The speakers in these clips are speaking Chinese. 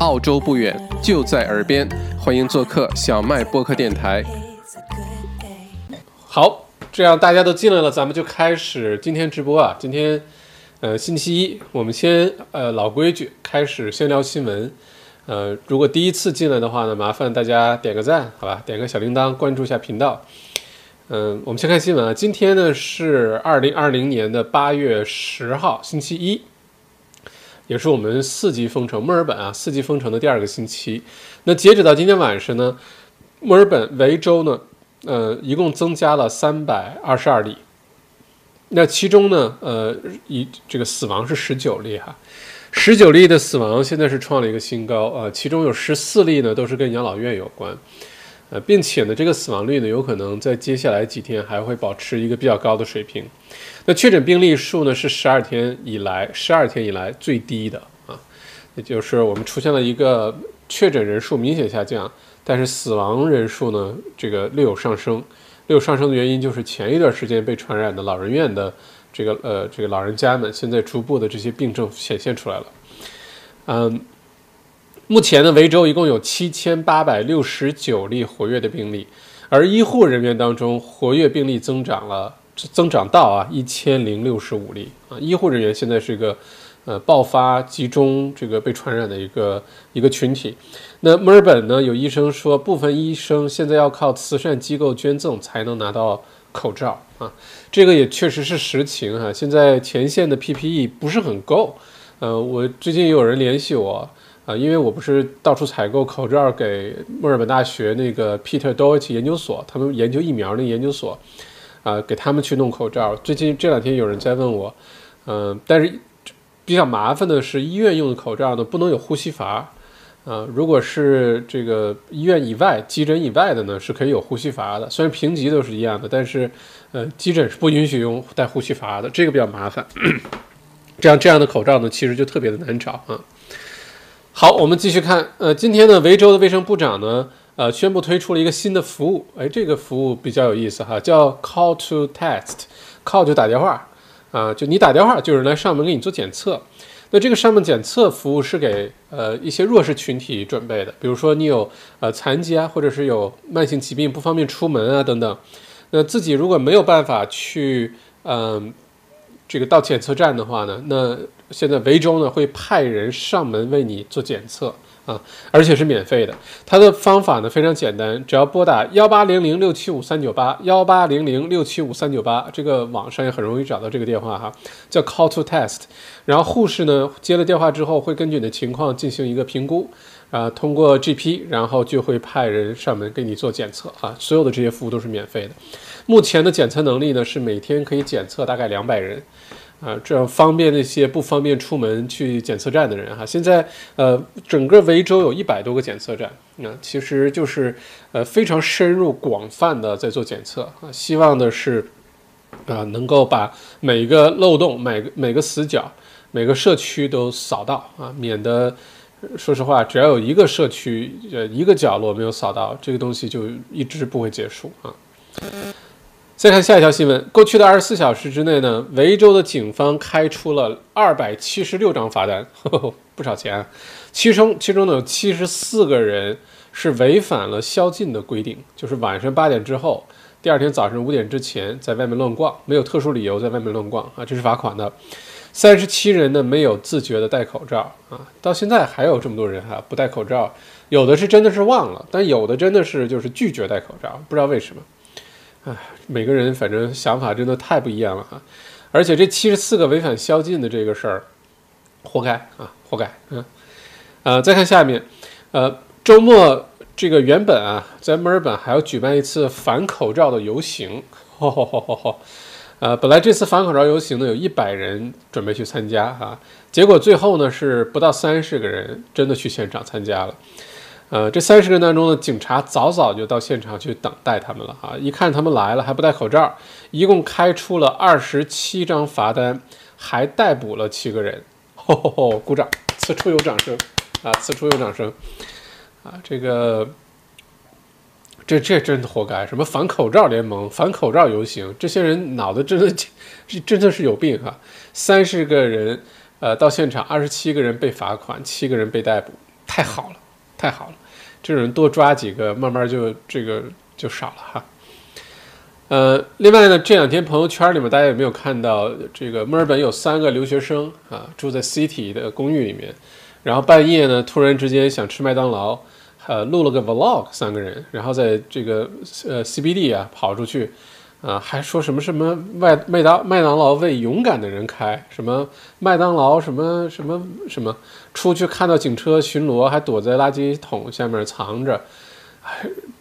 澳洲不远，就在耳边，欢迎做客小麦播客电台。好，这样大家都进来了，咱们就开始今天直播啊。今天，呃，星期一，我们先呃老规矩，开始先聊新闻。呃，如果第一次进来的话呢，麻烦大家点个赞，好吧？点个小铃铛，关注一下频道。嗯，我们先看新闻啊。今天呢是二零二零年的八月十号，星期一，也是我们四级封城，墨尔本啊四级封城的第二个星期。那截止到今天晚上呢，墨尔本维州呢，呃，一共增加了三百二十二例。那其中呢，呃，一这个死亡是十九例哈，十九例的死亡现在是创了一个新高啊，其中有十四例呢都是跟养老院有关。呃，并且呢，这个死亡率呢，有可能在接下来几天还会保持一个比较高的水平。那确诊病例数呢，是十二天以来十二天以来最低的啊，也就是我们出现了一个确诊人数明显下降，但是死亡人数呢，这个略有上升。略有上升的原因就是前一段时间被传染的老人院的这个呃这个老人家们，现在逐步的这些病症显现出来了。嗯。目前呢，维州一共有七千八百六十九例活跃的病例，而医护人员当中活跃病例增长了，增长到啊一千零六十五例啊。医护人员现在是一个呃爆发集中这个被传染的一个一个群体。那墨尔本呢，有医生说，部分医生现在要靠慈善机构捐赠才能拿到口罩啊，这个也确实是实情哈。现在前线的 PPE 不是很够，呃，我最近也有人联系我。啊，因为我不是到处采购口罩给墨尔本大学那个 Peter Doherty 研究所，他们研究疫苗那研究所，啊，给他们去弄口罩。最近这两天有人在问我，嗯，但是比较麻烦的是医院用的口罩呢不能有呼吸阀，啊，如果是这个医院以外、急诊以外的呢是可以有呼吸阀的，虽然评级都是一样的，但是呃，急诊是不允许用带呼吸阀的，这个比较麻烦。这样这样的口罩呢，其实就特别的难找啊。好，我们继续看。呃，今天呢，维州的卫生部长呢，呃，宣布推出了一个新的服务。哎，这个服务比较有意思哈，叫 Call to Test。Call 就打电话，啊，就你打电话，就有人来上门给你做检测。那这个上门检测服务是给呃一些弱势群体准备的，比如说你有呃残疾啊，或者是有慢性疾病不方便出门啊等等。那自己如果没有办法去，嗯，这个到检测站的话呢，那现在维州呢会派人上门为你做检测啊，而且是免费的。它的方法呢非常简单，只要拨打幺八零零六七五三九八幺八零零六七五三九八，这个网上也很容易找到这个电话哈，叫 Call to Test。然后护士呢接了电话之后会根据你的情况进行一个评估啊，通过 GP，然后就会派人上门给你做检测啊。所有的这些服务都是免费的。目前的检测能力呢是每天可以检测大概两百人。啊，这样方便那些不方便出门去检测站的人哈。现在，呃，整个维州有一百多个检测站，那其实就是呃非常深入、广泛的在做检测啊。希望的是啊，能够把每个漏洞、每个每个死角、每个社区都扫到啊，免得说实话，只要有一个社区呃一个角落没有扫到，这个东西就一直不会结束啊。再看下一条新闻，过去的二十四小时之内呢，维州的警方开出了二百七十六张罚单，不少钱啊。其中，其中呢有七十四个人是违反了宵禁的规定，就是晚上八点之后，第二天早上五点之前在外面乱逛，没有特殊理由在外面乱逛啊，这是罚款的。三十七人呢没有自觉的戴口罩啊，到现在还有这么多人哈不戴口罩，有的是真的是忘了，但有的真的是就是拒绝戴口罩，不知道为什么。唉，每个人反正想法真的太不一样了哈，而且这七十四个违反宵禁的这个事儿，活该啊，活该。嗯，呃，再看下面，呃，周末这个原本啊，在墨尔本还要举办一次反口罩的游行，吼吼吼吼吼，呃，本来这次反口罩游行呢，有一百人准备去参加啊，结果最后呢是不到三十个人真的去现场参加了。呃，这三十个人当中呢，警察早早就到现场去等待他们了啊！一看他们来了还不戴口罩，一共开出了二十七张罚单，还逮捕了七个人。吼吼吼！鼓掌，此处有掌声啊！此处有掌声啊！这个，这这真的活该！什么反口罩联盟、反口罩游行，这些人脑子真的这 真的是有病哈！三十个人呃到现场，二十七个人被罚款，七个人被逮捕。太好了，太好了，这种人多抓几个，慢慢就这个就少了哈。呃，另外呢，这两天朋友圈里面大家有没有看到，这个墨尔本有三个留学生啊，住在 City 的公寓里面，然后半夜呢，突然之间想吃麦当劳，呃，录了个 Vlog，三个人，然后在这个呃 CBD 啊跑出去。啊，还说什么什么麦麦当麦当劳为勇敢的人开，什么麦当劳什么什么什么，出去看到警车巡逻，还躲在垃圾桶下面藏着。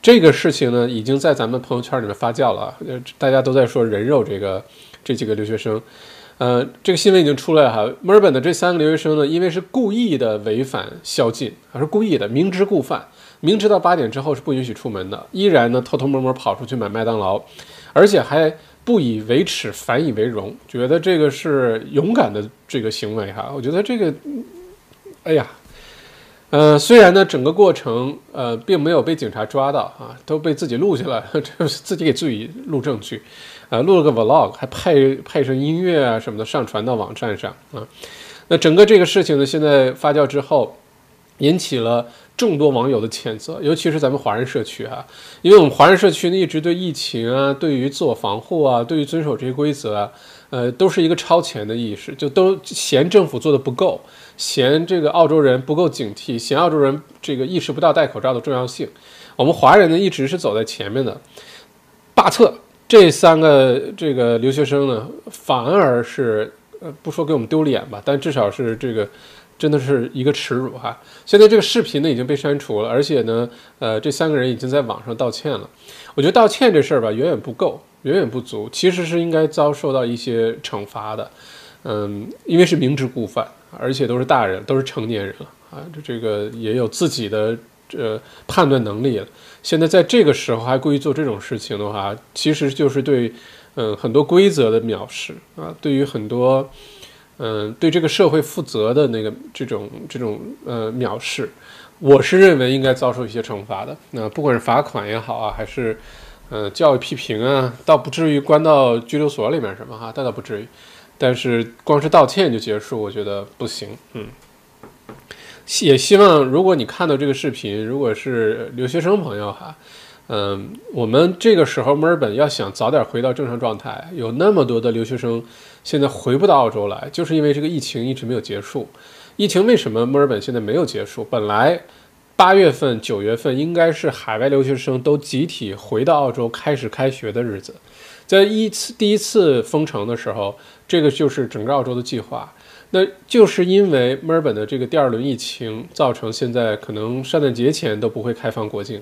这个事情呢，已经在咱们朋友圈里面发酵了，大家都在说人肉这个这几个留学生。呃，这个新闻已经出来哈，墨尔本的这三个留学生呢，因为是故意的违反宵禁，还是故意的，明知故犯，明知道八点之后是不允许出门的，依然呢偷偷摸摸跑出去买麦当劳。而且还不以为耻，反以为荣，觉得这个是勇敢的这个行为哈。我觉得这个，哎呀，呃，虽然呢整个过程呃并没有被警察抓到啊，都被自己录下来，这自己给自己录证据，啊，录了个 vlog，还配配上音乐啊什么的上传到网站上啊。那整个这个事情呢，现在发酵之后，引起了。众多网友的谴责，尤其是咱们华人社区啊，因为我们华人社区呢一直对疫情啊、对于自我防护啊、对于遵守这些规则啊，呃，都是一个超前的意识，就都嫌政府做的不够，嫌这个澳洲人不够警惕，嫌澳洲人这个意识不到戴口罩的重要性。我们华人呢一直是走在前面的，霸特这三个这个留学生呢，反而是呃不说给我们丢脸吧，但至少是这个。真的是一个耻辱哈！现在这个视频呢已经被删除了，而且呢，呃，这三个人已经在网上道歉了。我觉得道歉这事儿吧，远远不够，远远不足，其实是应该遭受到一些惩罚的。嗯，因为是明知故犯，而且都是大人，都是成年人了啊，这这个也有自己的呃判断能力了。现在在这个时候还故意做这种事情的话，其实就是对嗯很多规则的藐视啊，对于很多。嗯，对这个社会负责的那个这种这种呃藐视，我是认为应该遭受一些惩罚的。那不管是罚款也好啊，还是呃教育批评啊，倒不至于关到拘留所里面什么哈，那倒不至于。但是光是道歉就结束，我觉得不行。嗯，也希望如果你看到这个视频，如果是留学生朋友哈。嗯，我们这个时候墨尔本要想早点回到正常状态，有那么多的留学生现在回不到澳洲来，就是因为这个疫情一直没有结束。疫情为什么墨尔本现在没有结束？本来八月份、九月份应该是海外留学生都集体回到澳洲开始开学的日子，在一次第一次封城的时候，这个就是整个澳洲的计划。那就是因为墨尔本的这个第二轮疫情，造成现在可能圣诞节前都不会开放国境。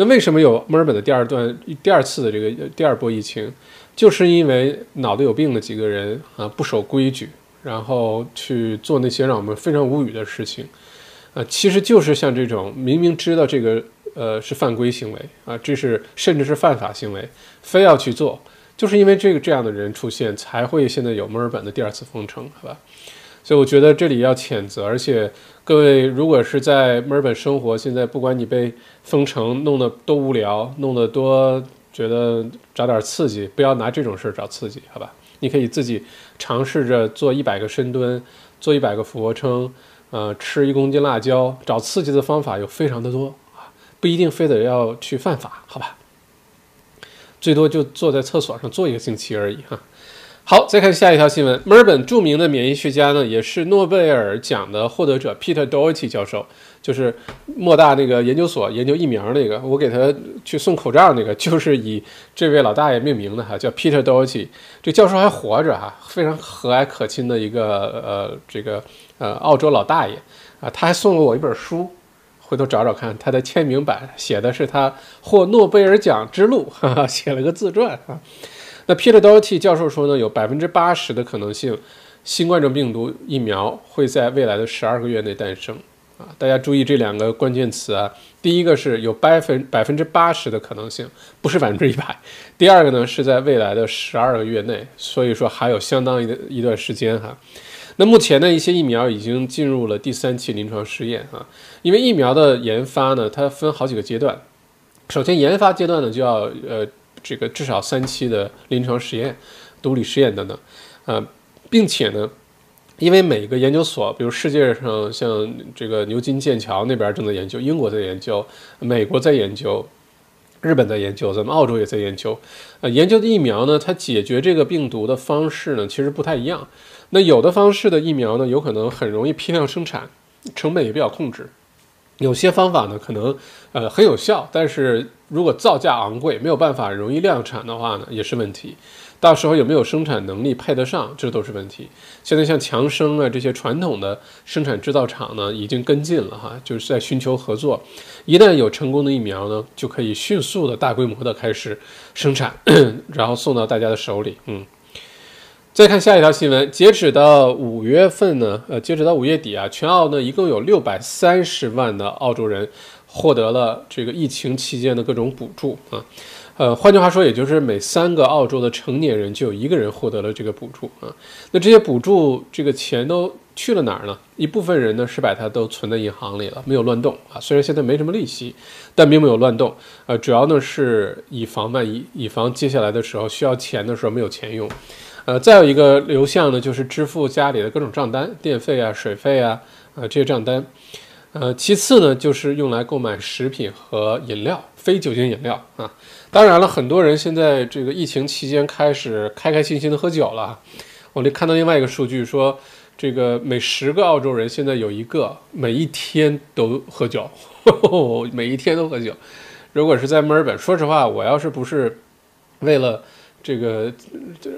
那为什么有墨尔本的第二段、第二次的这个第二波疫情？就是因为脑子有病的几个人啊，不守规矩，然后去做那些让我们非常无语的事情，啊，其实就是像这种明明知道这个呃是犯规行为啊，这是甚至是犯法行为，非要去做，就是因为这个这样的人出现，才会现在有墨尔本的第二次封城，好吧？所以我觉得这里要谴责，而且各位如果是在墨尔本生活，现在不管你被封城弄得多无聊，弄得多觉得找点刺激，不要拿这种事儿找刺激，好吧？你可以自己尝试着做一百个深蹲，做一百个俯卧撑，呃，吃一公斤辣椒，找刺激的方法有非常的多啊，不一定非得要去犯法，好吧？最多就坐在厕所上坐一个星期而已哈。好，再看下一条新闻。墨尔本著名的免疫学家呢，也是诺贝尔奖的获得者 Peter Doherty 教授，就是莫大那个研究所研究疫苗那个，我给他去送口罩那个，就是以这位老大爷命名的哈，叫 Peter Doherty。这教授还活着哈，非常和蔼可亲的一个呃这个呃澳洲老大爷啊，他还送了我一本书，回头找找看，他的签名版写的是他获诺贝尔奖之路，哈哈，写了个自传啊。那 Peter Doherty 教授说呢，有百分之八十的可能性，新冠状病毒疫苗会在未来的十二个月内诞生。啊，大家注意这两个关键词啊。第一个是有百分百分之八十的可能性，不是百分之一百。第二个呢是在未来的十二个月内，所以说还有相当一的一段时间哈。那目前呢，一些疫苗已经进入了第三期临床试验啊。因为疫苗的研发呢，它分好几个阶段。首先研发阶段呢，就要呃。这个至少三期的临床实验、毒理实验等等，呃，并且呢，因为每个研究所，比如世界上像这个牛津、剑桥那边正在研究，英国在研究，美国在研究，日本在研究，咱们澳洲也在研究。呃，研究的疫苗呢，它解决这个病毒的方式呢，其实不太一样。那有的方式的疫苗呢，有可能很容易批量生产，成本也比较控制。有些方法呢，可能呃很有效，但是如果造价昂贵，没有办法容易量产的话呢，也是问题。到时候有没有生产能力配得上，这都是问题。现在像强生啊这些传统的生产制造厂呢，已经跟进了哈，就是在寻求合作。一旦有成功的疫苗呢，就可以迅速的大规模的开始生产，然后送到大家的手里。嗯。再看下一条新闻，截止到五月份呢，呃，截止到五月底啊，全澳呢一共有六百三十万的澳洲人获得了这个疫情期间的各种补助啊。呃，换句话说，也就是每三个澳洲的成年人就有一个人获得了这个补助啊。那这些补助这个钱都去了哪儿呢？一部分人呢是把它都存在银行里了，没有乱动啊。虽然现在没什么利息，但并没有乱动。呃，主要呢是以防万一，以防接下来的时候需要钱的时候没有钱用。呃，再有一个流向呢，就是支付家里的各种账单，电费啊、水费啊，呃这些账单。呃，其次呢，就是用来购买食品和饮料，非酒精饮料啊。当然了，很多人现在这个疫情期间开始开开心心的喝酒了。我看到另外一个数据说，这个每十个澳洲人现在有一个每一天都喝酒，每一天都喝酒。如果是在墨尔本，说实话，我要是不是为了这个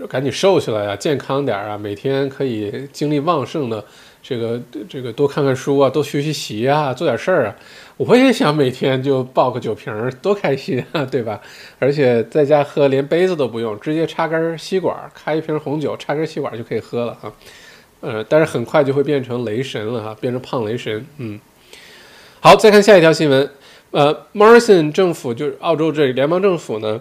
赶紧瘦下来啊，健康点啊，每天可以精力旺盛的。这个这个多看看书啊，多学习习啊，做点事儿啊，我也想每天就抱个酒瓶儿，多开心啊，对吧？而且在家喝连杯子都不用，直接插根吸管，开一瓶红酒，插根吸管就可以喝了啊。呃，但是很快就会变成雷神了哈，变成胖雷神。嗯，好，再看下一条新闻。呃，Morrison 政府就是澳洲这联邦政府呢，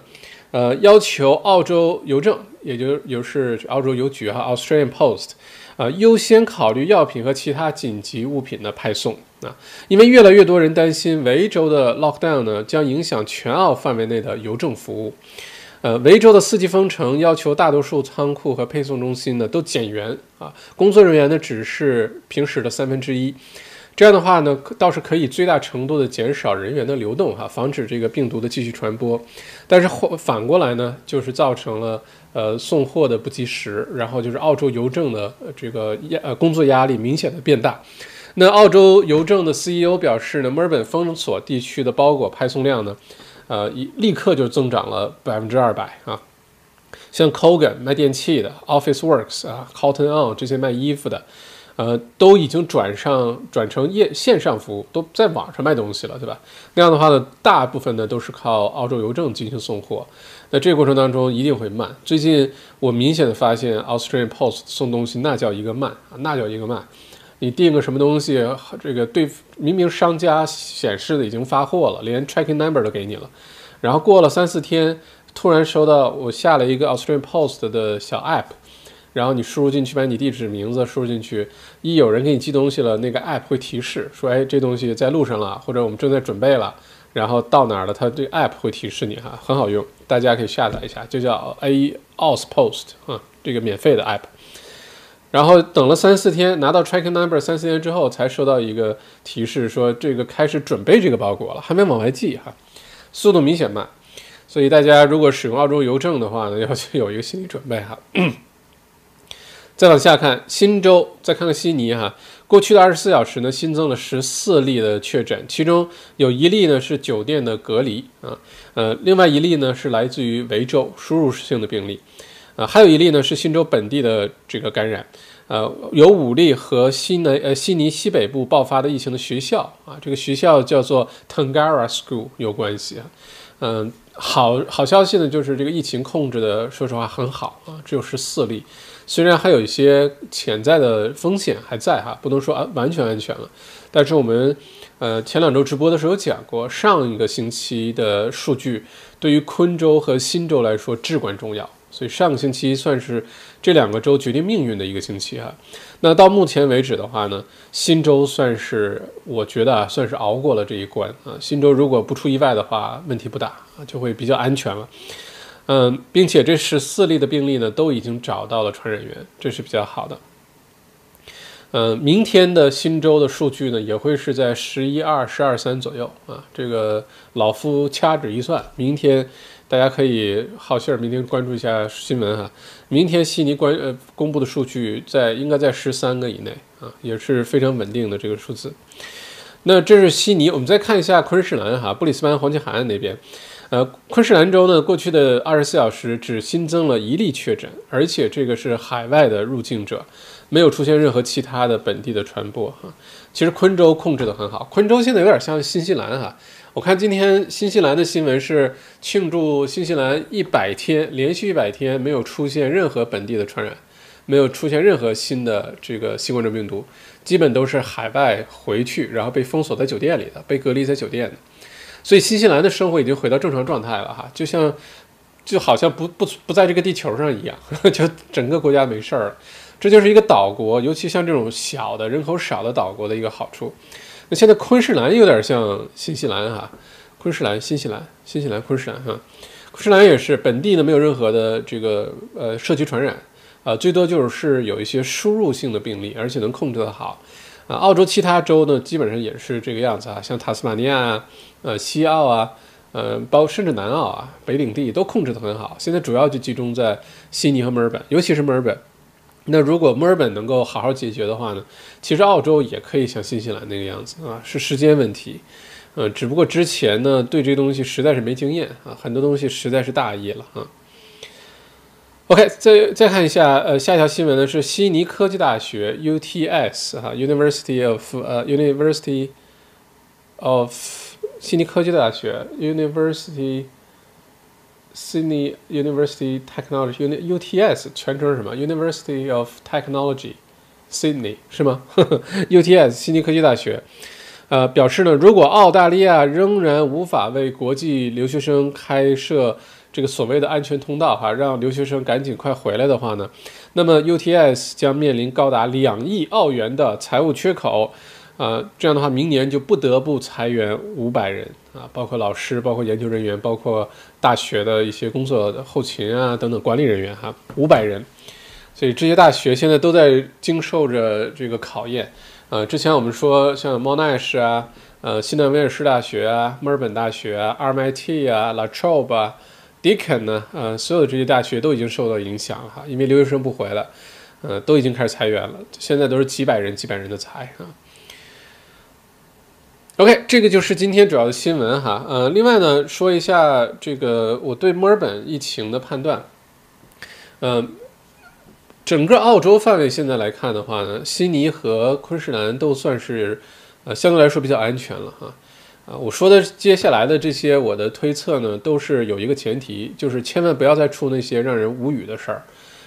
呃，要求澳洲邮政，也就也就是澳洲邮局哈，Australian Post。啊，优先考虑药品和其他紧急物品的派送啊，因为越来越多人担心维州的 lockdown 呢将影响全澳范围内的邮政服务。呃，维州的四级封城要求大多数仓库和配送中心呢都减员啊，工作人员呢只是平时的三分之一。这样的话呢，倒是可以最大程度的减少人员的流动哈，防止这个病毒的继续传播。但是后反过来呢，就是造成了呃送货的不及时，然后就是澳洲邮政的这个压呃工作压力明显的变大。那澳洲邮政的 CEO 表示呢，墨尔本封锁地区的包裹派送量呢，呃一立刻就增长了百分之二百啊。像 Kogan 卖电器的，Office Works 啊，Cotton On 这些卖衣服的。呃，都已经转上转成业线上服务，都在网上卖东西了，对吧？那样的话呢，大部分呢都是靠澳洲邮政进行送货。那这个过程当中一定会慢。最近我明显的发现，Australian Post 送东西那叫一个慢啊，那叫一个慢。你订个什么东西，这个对明明商家显示的已经发货了，连 tracking number 都给你了，然后过了三四天，突然收到我下了一个 Australian Post 的小 app。然后你输入进去，把你地址、名字输入进去，一有人给你寄东西了，那个 app 会提示说，哎，这东西在路上了，或者我们正在准备了，然后到哪儿了，它这个 app 会提示你哈，很好用，大家可以下载一下，就叫 A Aus Post 啊，这个免费的 app。然后等了三四天，拿到 tracking number 三四天之后，才收到一个提示说，这个开始准备这个包裹了，还没往外寄哈，速度明显慢，所以大家如果使用澳洲邮政的话呢，要去有一个心理准备哈。再往下看，新州，再看看悉尼哈。过去的二十四小时呢，新增了十四例的确诊，其中有一例呢是酒店的隔离啊，呃，另外一例呢是来自于维州输入性的病例，啊，还有一例呢是新州本地的这个感染，呃，有五例和西南呃悉尼西北部爆发的疫情的学校啊，这个学校叫做 Tangara School 有关系啊，嗯，好好消息呢就是这个疫情控制的说实话很好啊，只有十四例。虽然还有一些潜在的风险还在哈，不能说啊完全安全了，但是我们呃前两周直播的时候讲过，上一个星期的数据对于昆州和新州来说至关重要，所以上个星期算是这两个州决定命运的一个星期哈。那到目前为止的话呢，新州算是我觉得啊算是熬过了这一关啊，新州如果不出意外的话，问题不大啊，就会比较安全了。嗯，并且这十四例的病例呢，都已经找到了传染源，这是比较好的。呃，明天的新州的数据呢，也会是在十一二、十二三左右啊。这个老夫掐指一算，明天大家可以好信儿，明天关注一下新闻哈。明天悉尼关呃公布的数据在应该在十三个以内啊，也是非常稳定的这个数字。那这是悉尼，我们再看一下昆士兰哈，布里斯班、黄金海岸那边。呃，昆士兰州呢，过去的二十四小时只新增了一例确诊，而且这个是海外的入境者，没有出现任何其他的本地的传播哈。其实昆州控制得很好，昆州现在有点像新西兰哈。我看今天新西兰的新闻是庆祝新西兰一百天连续一百天没有出现任何本地的传染，没有出现任何新的这个新冠状病毒，基本都是海外回去，然后被封锁在酒店里的，被隔离在酒店的。所以新西兰的生活已经回到正常状态了哈，就像就好像不不不在这个地球上一样，就整个国家没事儿。这就是一个岛国，尤其像这种小的人口少的岛国的一个好处。那现在昆士兰有点像新西兰哈，昆士兰、新西兰、新西兰、昆士兰哈，昆士兰也是本地呢没有任何的这个呃社区传染啊，最多就是有一些输入性的病例，而且能控制得好。啊，澳洲其他州呢基本上也是这个样子啊，像塔斯马尼亚。呃，西澳啊，呃，包甚至南澳啊，北领地都控制得很好。现在主要就集中在悉尼和墨尔本，尤其是墨尔本。那如果墨尔本能够好好解决的话呢，其实澳洲也可以像新西兰那个样子啊，是时间问题。呃，只不过之前呢对这东西实在是没经验啊，很多东西实在是大意了啊。OK，再再看一下，呃，下一条新闻呢是悉尼科技大学 UTS 哈，University of 呃 University of 悉尼科技大学 University Sydney University Technology UTS 全称是什么？University of Technology Sydney 是吗？UTS 悉尼科技大学，呃，表示呢，如果澳大利亚仍然无法为国际留学生开设这个所谓的安全通道，哈，让留学生赶紧快回来的话呢，那么 UTS 将面临高达两亿澳元的财务缺口。啊，这样的话，明年就不得不裁员五百人啊，包括老师、包括研究人员、包括大学的一些工作后勤啊等等管理人员哈，五百人。所以这些大学现在都在经受着这个考验。呃，之前我们说像 Monash 啊，呃，西南威尔士大学啊，墨尔本大学啊，RMIT 啊，La Trobe 啊，Deakin 呢，呃，所有的这些大学都已经受到影响了哈，因为留学生不回来，呃，都已经开始裁员了，现在都是几百人、几百人的裁啊。OK，这个就是今天主要的新闻哈。呃，另外呢，说一下这个我对墨尔本疫情的判断。嗯，整个澳洲范围现在来看的话呢，悉尼和昆士兰都算是呃相对来说比较安全了哈。啊，我说的接下来的这些我的推测呢，都是有一个前提，就是千万不要再出那些让人无语的事儿，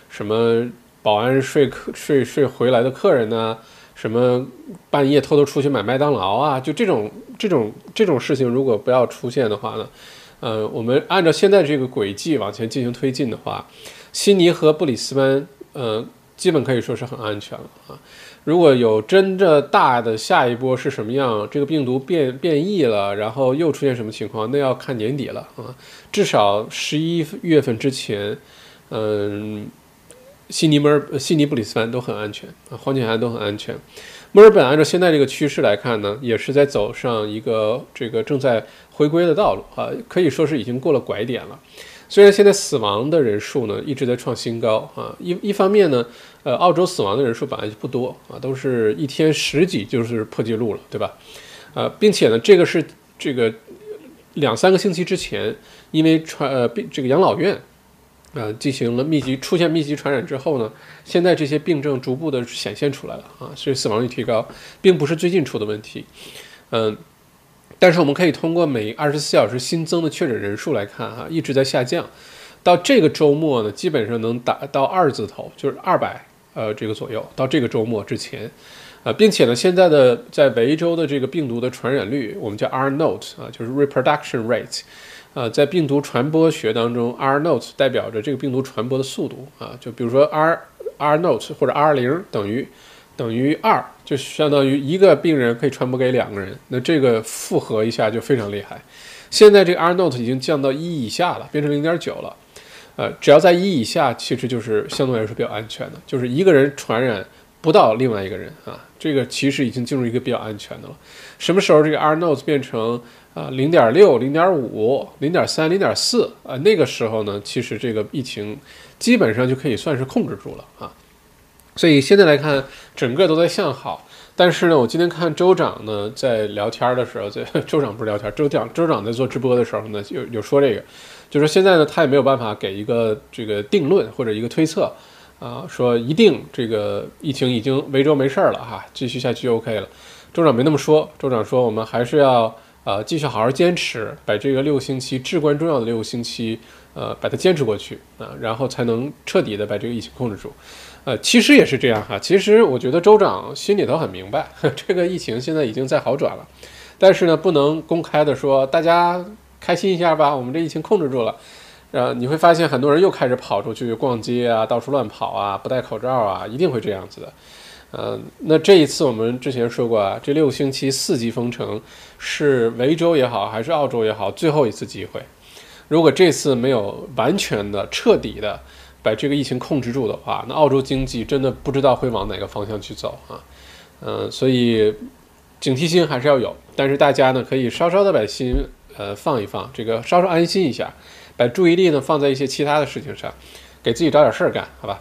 什么保安睡客睡睡回来的客人呢？什么半夜偷偷出去买麦当劳啊？就这种这种这种事情，如果不要出现的话呢？呃，我们按照现在这个轨迹往前进行推进的话，悉尼和布里斯班，呃，基本可以说是很安全了啊。如果有真的大的下一波是什么样，这个病毒变变异了，然后又出现什么情况，那要看年底了啊。至少十一月份之前，嗯。悉尼、墨尔、悉尼、布里斯班都很安全啊，黄金海岸都很安全。墨尔本按照现在这个趋势来看呢，也是在走上一个这个正在回归的道路啊，可以说是已经过了拐点了。虽然现在死亡的人数呢一直在创新高啊，一一方面呢，呃，澳洲死亡的人数本来就不多啊，都是一天十几就是破纪录了，对吧？呃，并且呢，这个是这个两三个星期之前，因为传呃病这个养老院。呃，进行了密集出现密集传染之后呢，现在这些病症逐步的显现出来了啊，所以死亡率提高，并不是最近出的问题，嗯，但是我们可以通过每二十四小时新增的确诊人数来看哈，一直在下降，到这个周末呢，基本上能达到二字头，就是二百呃这个左右，到这个周末之前，呃，并且呢，现在的在维州的这个病毒的传染率，我们叫 R note 啊，就是 reproduction rate。呃，在病毒传播学当中，R note 代表着这个病毒传播的速度啊，就比如说 R R note 或者 R 零等于等于二，就相当于一个病人可以传播给两个人，那这个复合一下就非常厉害。现在这个 R note 已经降到一以下了，变成零点九了。呃，只要在一以下，其实就是相对来说比较安全的，就是一个人传染不到另外一个人啊，这个其实已经进入一个比较安全的了。什么时候这个 R nodes 变成啊零点六、零点五、零点三、零点四啊？那个时候呢，其实这个疫情基本上就可以算是控制住了啊。所以现在来看，整个都在向好。但是呢，我今天看州长呢在聊天的时候，在 州长不是聊天，州长州长在做直播的时候呢，有有说这个，就是现在呢，他也没有办法给一个这个定论或者一个推测啊，说一定这个疫情已经维州没事儿了哈，继续下去就 OK 了。州长没那么说，州长说我们还是要呃继续好好坚持，把这个六星期至关重要的六星期呃把它坚持过去啊，然后才能彻底的把这个疫情控制住。呃，其实也是这样哈。其实我觉得州长心里头很明白，这个疫情现在已经在好转了，但是呢，不能公开的说大家开心一下吧，我们这疫情控制住了。呃，你会发现很多人又开始跑出去逛街啊，到处乱跑啊，不戴口罩啊，一定会这样子的。呃，那这一次我们之前说过啊，这六星期四级封城是维州也好，还是澳洲也好，最后一次机会。如果这次没有完全的、彻底的。把这个疫情控制住的话，那澳洲经济真的不知道会往哪个方向去走啊，嗯，所以警惕心还是要有，但是大家呢可以稍稍的把心呃放一放，这个稍稍安心一下，把注意力呢放在一些其他的事情上，给自己找点事儿干，好吧？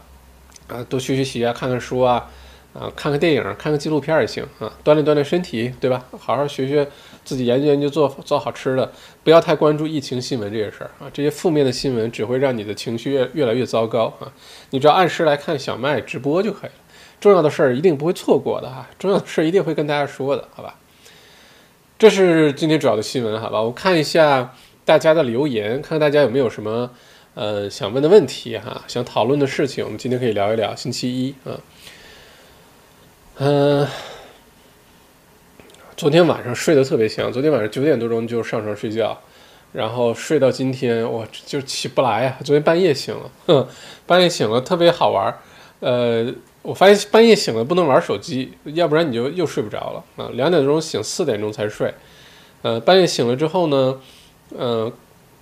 啊，多学学习啊，看看书啊。啊，看看电影，看看纪录片也行啊，锻炼锻炼身体，对吧？好好学学，自己研究研究做做好吃的，不要太关注疫情新闻这些事儿啊。这些负面的新闻只会让你的情绪越越来越糟糕啊。你只要按时来看小麦直播就可以了，重要的事儿一定不会错过的哈，重要的事儿一定会跟大家说的，好吧？这是今天主要的新闻，好吧？我看一下大家的留言，看看大家有没有什么呃想问的问题哈，想讨论的事情，我们今天可以聊一聊。星期一啊。嗯，昨天晚上睡得特别香。昨天晚上九点多钟就上床睡觉，然后睡到今天，我就起不来呀。昨天半夜醒了，哼，半夜醒了特别好玩儿。呃，我发现半夜醒了不能玩手机，要不然你就又睡不着了啊。两点钟醒，四点钟才睡。呃，半夜醒了之后呢，嗯，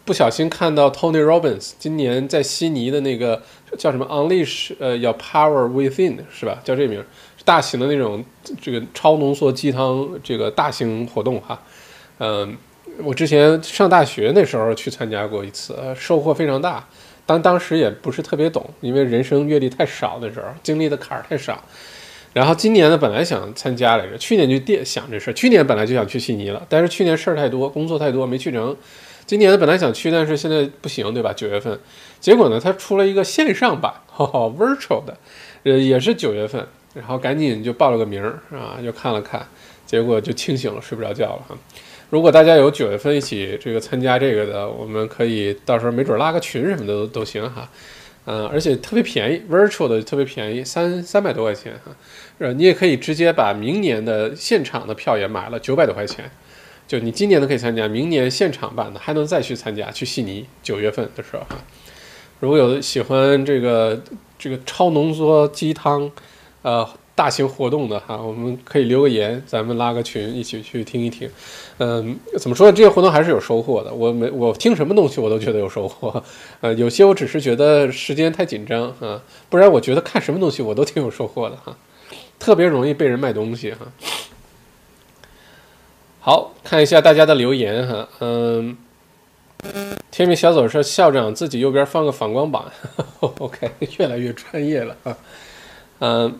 不小心看到 Tony Robbins 今年在悉尼的那个叫什么 Unleash，呃，要 Power Within 是吧？叫这名。大型的那种这个超浓缩鸡汤这个大型活动哈，嗯，我之前上大学那时候去参加过一次，收获非常大。当当时也不是特别懂，因为人生阅历太少的时候，经历的坎儿太少。然后今年呢，本来想参加来着，去年就电想这事儿，去年本来就想去悉尼了，但是去年事儿太多，工作太多没去成。今年呢，本来想去，但是现在不行，对吧？九月份，结果呢，它出了一个线上版哈哈，virtual 的，呃，也是九月份。然后赶紧就报了个名儿啊，就看了看，结果就清醒了，睡不着觉了哈。如果大家有九月份一起这个参加这个的，我们可以到时候没准拉个群什么的都都行哈。嗯，而且特别便宜，virtual 的特别便宜，三三百多块钱哈。呃，你也可以直接把明年的现场的票也买了，九百多块钱。就你今年的可以参加，明年现场版的还能再去参加，去悉尼九月份的时候哈。如果有喜欢这个这个超浓缩鸡汤。呃，大型活动的哈，我们可以留个言，咱们拉个群，一起去听一听。嗯，怎么说呢？这些活动还是有收获的。我没我听什么东西，我都觉得有收获。呃，有些我只是觉得时间太紧张啊，不然我觉得看什么东西我都挺有收获的哈。特别容易被人卖东西哈。好看一下大家的留言哈。嗯，天命小走说校长自己右边放个反光板。OK，越来越专业了啊。嗯。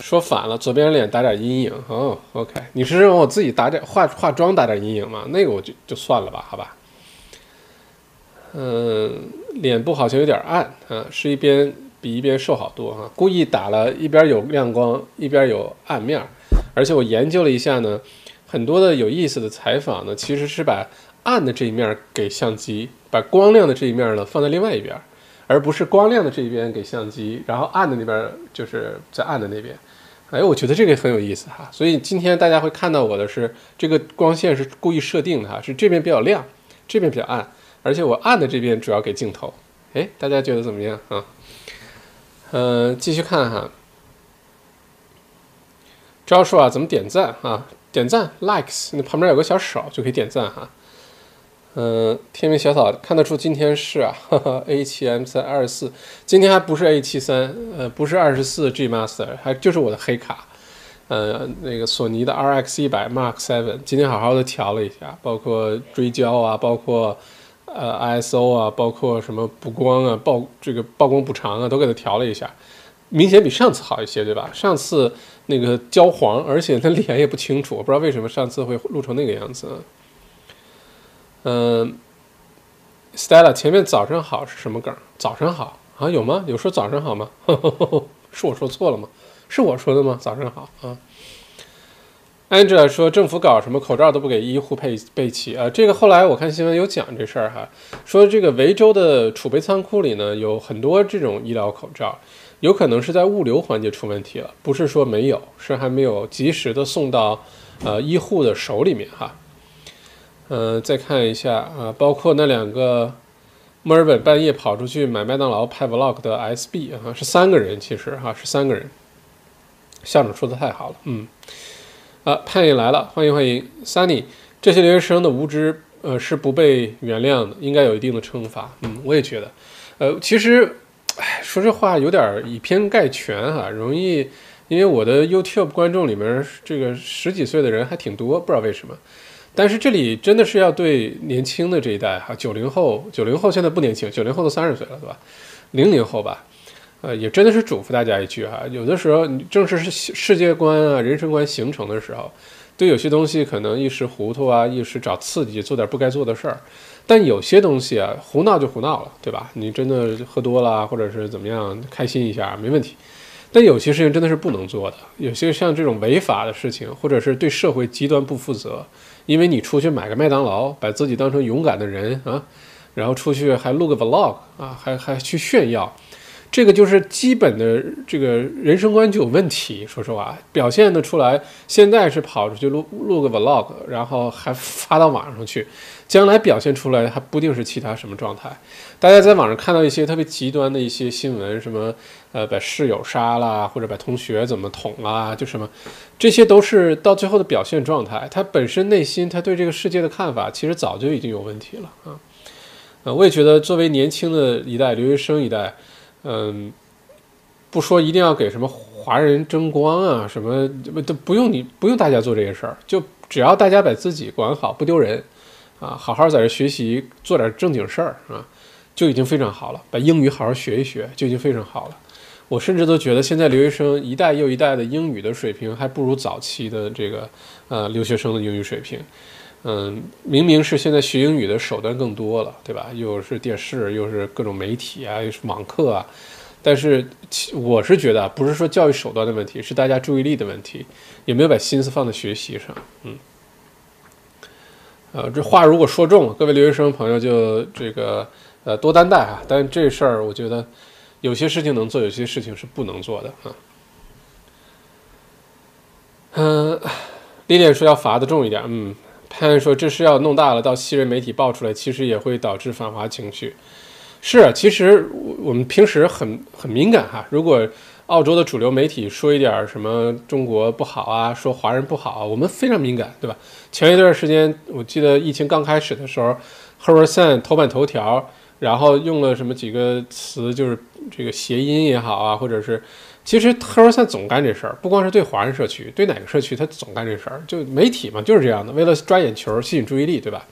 说反了，左边脸打点阴影哦。OK，你是让我自己打点化化妆打点阴影吗？那个我就就算了吧，好吧。嗯，脸部好像有点暗啊，是一边比一边瘦好多哈。故意打了一边有亮光，一边有暗面儿。而且我研究了一下呢，很多的有意思的采访呢，其实是把暗的这一面给相机，把光亮的这一面呢放在另外一边，而不是光亮的这一边给相机，然后暗的那边就是在暗的那边。哎，我觉得这个很有意思哈，所以今天大家会看到我的是这个光线是故意设定的哈，是这边比较亮，这边比较暗，而且我暗的这边主要给镜头。哎，大家觉得怎么样啊？嗯，继续看哈。招数啊，怎么点赞啊？点赞，likes，那旁边有个小手就可以点赞哈。嗯，天明小草看得出今天是啊，A 7 M 3二十四，今天还不是 A 7 3呃，不是二十四 G Master，还就是我的黑卡，呃，那个索尼的 RX 一百 Mark Seven，今天好好的调了一下，包括追焦啊，包括呃 ISO 啊，包括什么补光啊，曝这个曝光补偿啊，都给它调了一下，明显比上次好一些，对吧？上次那个焦黄，而且他脸也不清楚，我不知道为什么上次会录成那个样子。嗯，Stella，前面早上好是什么梗？早上好啊，有吗？有说早上好吗？是我说错了吗？是我说的吗？早上好啊。Angela 说政府搞什么口罩都不给医护配备齐啊，这个后来我看新闻有讲这事儿哈，说这个维州的储备仓库里呢有很多这种医疗口罩，有可能是在物流环节出问题了，不是说没有，是还没有及时的送到呃医护的手里面哈。嗯，再看一下啊，包括那两个墨尔本半夜跑出去买麦当劳拍 vlog 的 SB 啊，是三个人，其实哈是三个人。校长说的太好了，嗯，啊，盼也来了，欢迎欢迎，Sunny，这些留学生的无知呃是不被原谅的，应该有一定的惩罚，嗯，我也觉得，呃，其实，哎，说这话有点以偏概全哈，容易，因为我的 YouTube 观众里面这个十几岁的人还挺多，不知道为什么。但是这里真的是要对年轻的这一代哈，九零后，九零后现在不年轻，九零后都三十岁了，对吧？零零后吧，呃，也真的是嘱咐大家一句哈，有的时候你正是是世界观啊、人生观形成的时候，对有些东西可能一时糊涂啊，一时找刺激，做点不该做的事儿。但有些东西啊，胡闹就胡闹了，对吧？你真的喝多了，或者是怎么样，开心一下没问题。但有些事情真的是不能做的，有些像这种违法的事情，或者是对社会极端不负责。因为你出去买个麦当劳，把自己当成勇敢的人啊，然后出去还录个 vlog 啊，还还去炫耀，这个就是基本的这个人生观就有问题。说实话，表现得出来。现在是跑出去录录个 vlog，然后还发到网上去。将来表现出来还不定是其他什么状态。大家在网上看到一些特别极端的一些新闻，什么呃把室友杀了，或者把同学怎么捅啊，就什么，这些都是到最后的表现状态。他本身内心他对这个世界的看法，其实早就已经有问题了啊。呃，我也觉得作为年轻的一代留学生一代，嗯，不说一定要给什么华人争光啊，什么都不用你不用大家做这些事儿，就只要大家把自己管好，不丢人。啊，好好在这学习，做点正经事儿啊，就已经非常好了。把英语好好学一学，就已经非常好了。我甚至都觉得，现在留学生一代又一代的英语的水平，还不如早期的这个呃留学生的英语水平。嗯，明明是现在学英语的手段更多了，对吧？又是电视，又是各种媒体啊，又是网课啊。但是，我是觉得，不是说教育手段的问题，是大家注意力的问题，有没有把心思放在学习上？嗯。呃，这话如果说重了，各位留学生朋友就这个呃多担待啊。但这事儿，我觉得有些事情能做，有些事情是不能做的啊。嗯，丽丽说要罚的重一点。嗯，潘说这是要弄大了，到西人媒体爆出来，其实也会导致反华情绪。是，其实我们平时很很敏感哈。如果澳洲的主流媒体说一点什么中国不好啊，说华人不好，我们非常敏感，对吧？前一段时间，我记得疫情刚开始的时候 h e r s a n 头版头条，然后用了什么几个词，就是这个谐音也好啊，或者是，其实 h e r s a n 总干这事儿，不光是对华人社区，对哪个社区他总干这事儿，就媒体嘛，就是这样的，为了抓眼球、吸引注意力，对吧？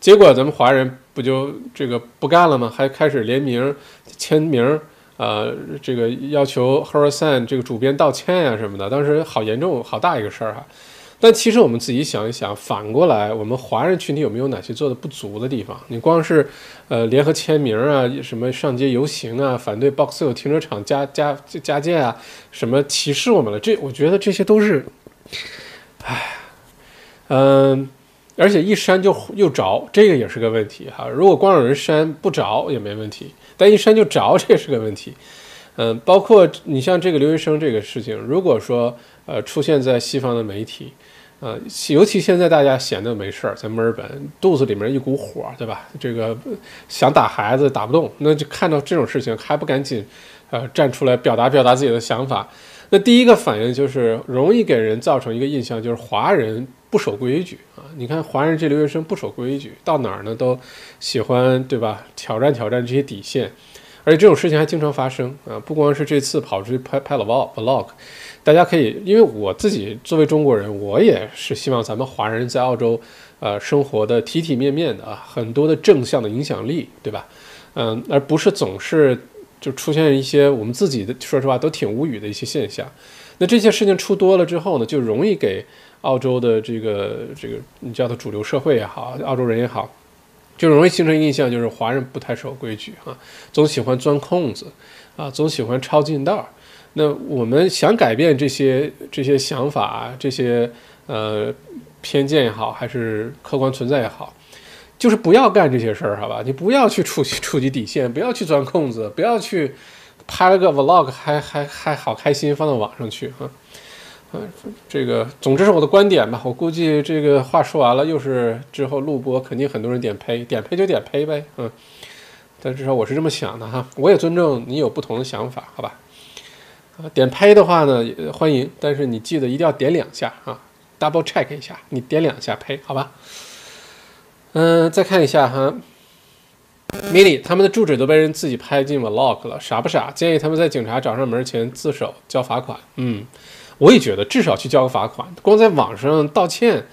结果咱们华人不就这个不干了吗？还开始联名签名。呃，这个要求 h e r s a n 这个主编道歉呀什么的，当时好严重、好大一个事儿哈。但其实我们自己想一想，反过来，我们华人群体有没有哪些做的不足的地方？你光是呃联合签名啊，什么上街游行啊，反对 Box Hill 停车场加加加建啊，什么歧视我们了？这我觉得这些都是，唉，嗯。而且一删就又着，这个也是个问题哈。如果光有人删不着也没问题，但一删就着，这也是个问题。嗯，包括你像这个留学生这个事情，如果说呃出现在西方的媒体，呃，尤其现在大家闲的没事儿，在墨尔本肚子里面一股火，对吧？这个想打孩子打不动，那就看到这种事情还不赶紧呃站出来表达表达自己的想法。那第一个反应就是容易给人造成一个印象，就是华人不守规矩啊。你看华人这留学生不守规矩，到哪儿呢都喜欢对吧？挑战挑战这些底线，而且这种事情还经常发生啊。不光是这次跑出去拍拍了 vlog 大家可以，因为我自己作为中国人，我也是希望咱们华人在澳洲呃生活的体体面面的啊，很多的正向的影响力，对吧？嗯，而不是总是。就出现一些我们自己的，说实话都挺无语的一些现象。那这些事情出多了之后呢，就容易给澳洲的这个这个你叫它主流社会也好，澳洲人也好，就容易形成印象，就是华人不太守规矩啊，总喜欢钻空子啊，总喜欢抄近道。那我们想改变这些这些想法，这些呃偏见也好，还是客观存在也好。就是不要干这些事儿，好吧？你不要去触及触及底线，不要去钻空子，不要去拍了个 vlog 还还还好开心放到网上去啊！嗯，这个总之是我的观点吧。我估计这个话说完了，又是之后录播，肯定很多人点呸，点呸就点呸呗，嗯。但至少我是这么想的哈，我也尊重你有不同的想法，好吧？啊，点呸的话呢，欢迎，但是你记得一定要点两下啊，double check 一下，你点两下呸，好吧？嗯，再看一下哈，mini 他们的住址都被人自己拍进 vlog 了，傻不傻？建议他们在警察找上门前自首交罚款。嗯，我也觉得至少去交个罚款，光在网上道歉，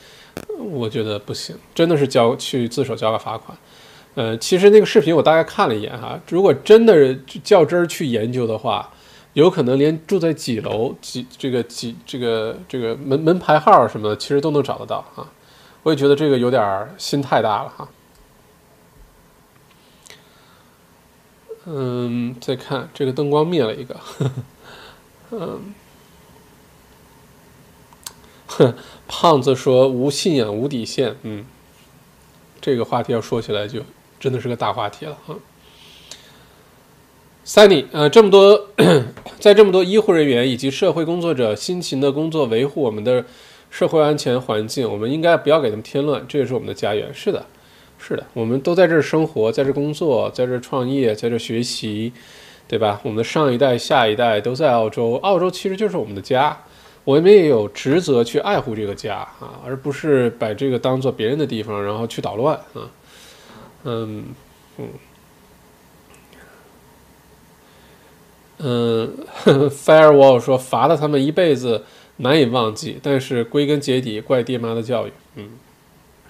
我觉得不行，真的是交去自首交个罚款。呃，其实那个视频我大概看了一眼哈，如果真的较真儿去研究的话，有可能连住在几楼、几这个几这个这个门门牌号什么的，其实都能找得到啊。我也觉得这个有点心太大了哈。嗯，再看这个灯光灭了一个，嗯，哼 胖子说无信仰无底线，嗯，这个话题要说起来就真的是个大话题了哈。Sunny，呃，这么多，在这么多医护人员以及社会工作者辛勤的工作维护我们的。社会安全环境，我们应该不要给他们添乱，这也是我们的家园。是的，是的，我们都在这儿生活，在这儿工作，在这儿创业，在这儿学习，对吧？我们的上一代、下一代都在澳洲，澳洲其实就是我们的家，我们也有职责去爱护这个家啊，而不是把这个当做别人的地方，然后去捣乱啊。嗯嗯嗯，Firewall 说罚了他们一辈子。难以忘记，但是归根结底怪爹妈的教育。嗯，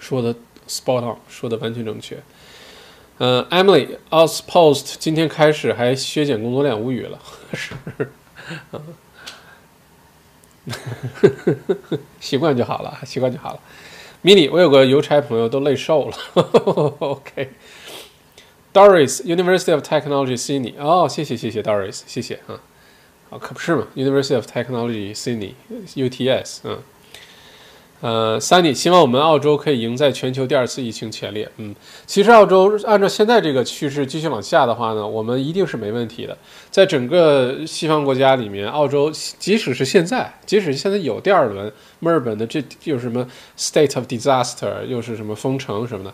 说的 spot on，说的完全正确。嗯，Emily，Auspost 今天开始还削减工作量，无语了。是，习惯就好了，习惯就好了。Mini，我有个邮差朋友都累瘦了。OK，Doris，University of Technology Sydney。哦，谢谢谢谢 Doris，谢谢啊。啊，可不是嘛！University of Technology Sydney，UTS，嗯，呃，Sunny，希望我们澳洲可以赢在全球第二次疫情前列。嗯，其实澳洲按照现在这个趋势继续往下的话呢，我们一定是没问题的。在整个西方国家里面，澳洲即使是现在，即使现在有第二轮墨尔本的这又是什么 state of disaster，又是什么封城什么的，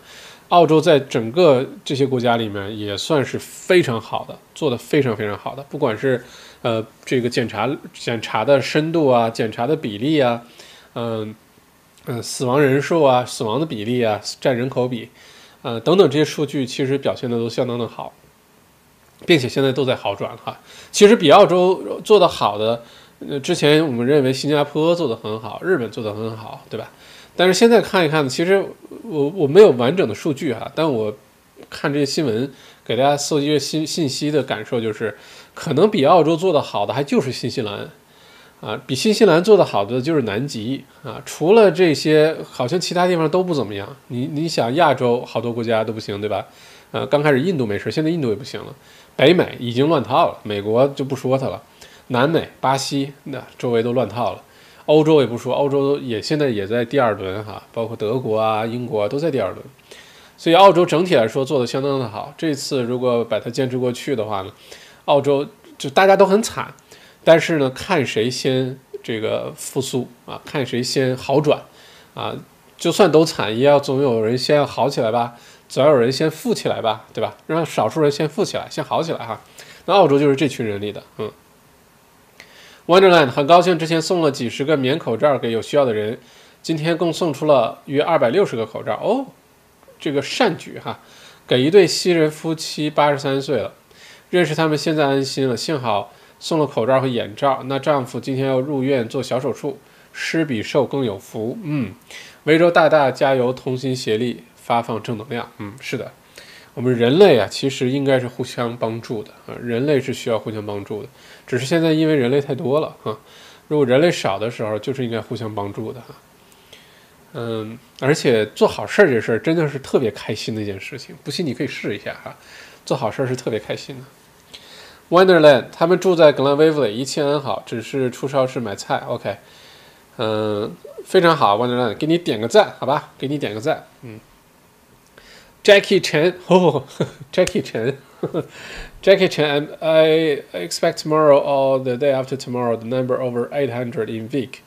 澳洲在整个这些国家里面也算是非常好的，做的非常非常好的，不管是。呃，这个检查检查的深度啊，检查的比例啊，嗯嗯，死亡人数啊，死亡的比例啊，占人口比，呃等等这些数据，其实表现的都相当的好，并且现在都在好转哈。其实比澳洲做的好的，呃，之前我们认为新加坡做的很好，日本做的很好，对吧？但是现在看一看，其实我我没有完整的数据哈，但我看这些新闻，给大家搜集信信息的感受就是。可能比澳洲做的好的还就是新西兰，啊，比新西兰做的好的就是南极啊。除了这些，好像其他地方都不怎么样。你你想，亚洲好多国家都不行，对吧？呃，刚开始印度没事，现在印度也不行了。北美已经乱套了，美国就不说它了。南美，巴西那周围都乱套了。欧洲也不说，欧洲也现在也在第二轮哈，包括德国啊、英国都在第二轮。所以澳洲整体来说做的相当的好。这次如果把它坚持过去的话呢？澳洲就大家都很惨，但是呢，看谁先这个复苏啊，看谁先好转啊，就算都惨，也要总有人先要好起来吧，总要有人先富起来吧，对吧？让少数人先富起来，先好起来哈。那澳洲就是这群人里的，嗯。Wonderland 很高兴之前送了几十个棉口罩给有需要的人，今天共送出了约二百六十个口罩哦，这个善举哈，给一对新人夫妻八十三岁了，认识他们现在安心了，幸好送了口罩和眼罩。那丈夫今天要入院做小手术，施比受更有福。嗯，维州大大加油，同心协力发放正能量。嗯，是的。我们人类啊，其实应该是互相帮助的啊，人类是需要互相帮助的，只是现在因为人类太多了啊，如果人类少的时候，就是应该互相帮助的哈。嗯，而且做好事儿这事儿真的是特别开心的一件事情，不信你可以试一下哈，做好事儿是特别开心的。Wonderland，他们住在 Glen Waverly，一切安好，只是出超市买菜。OK，嗯，非常好，Wonderland，给你点个赞，好吧，给你点个赞，嗯。Jackie Chen. Oh, Jackie Chen. Jackie Chen. I expect tomorrow or the day after tomorrow the number over 800 in Vic.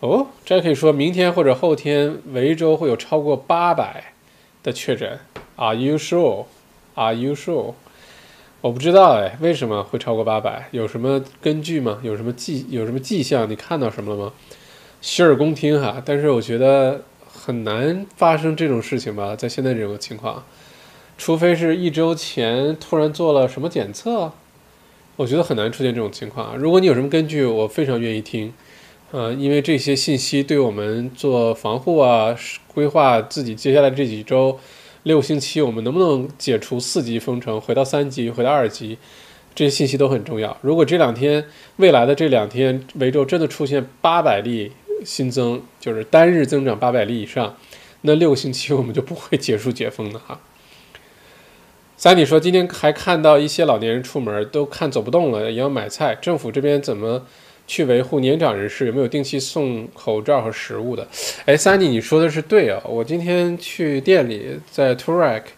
哦，Jackie 说明天或者后天维州会有超过八百的确诊。Are you sure? Are you sure? 我不知道哎，为什么会超过八百？有什么根据吗？有什么迹有什么迹象？你看到什么了吗？洗耳恭听哈。但是我觉得。很难发生这种事情吧，在现在这种情况，除非是一周前突然做了什么检测，我觉得很难出现这种情况。如果你有什么根据，我非常愿意听，呃，因为这些信息对我们做防护啊、规划自己接下来这几周、六星期，我们能不能解除四级封城，回到三级、回到二级，这些信息都很重要。如果这两天、未来的这两天，维州真的出现八百例。新增就是单日增长八百例以上，那六星期我们就不会结束解封的哈。三弟说，今天还看到一些老年人出门都看走不动了，也要买菜。政府这边怎么去维护年长人士？有没有定期送口罩和食物的？哎，Sunny，，你说的是对啊。我今天去店里，在 t u r a k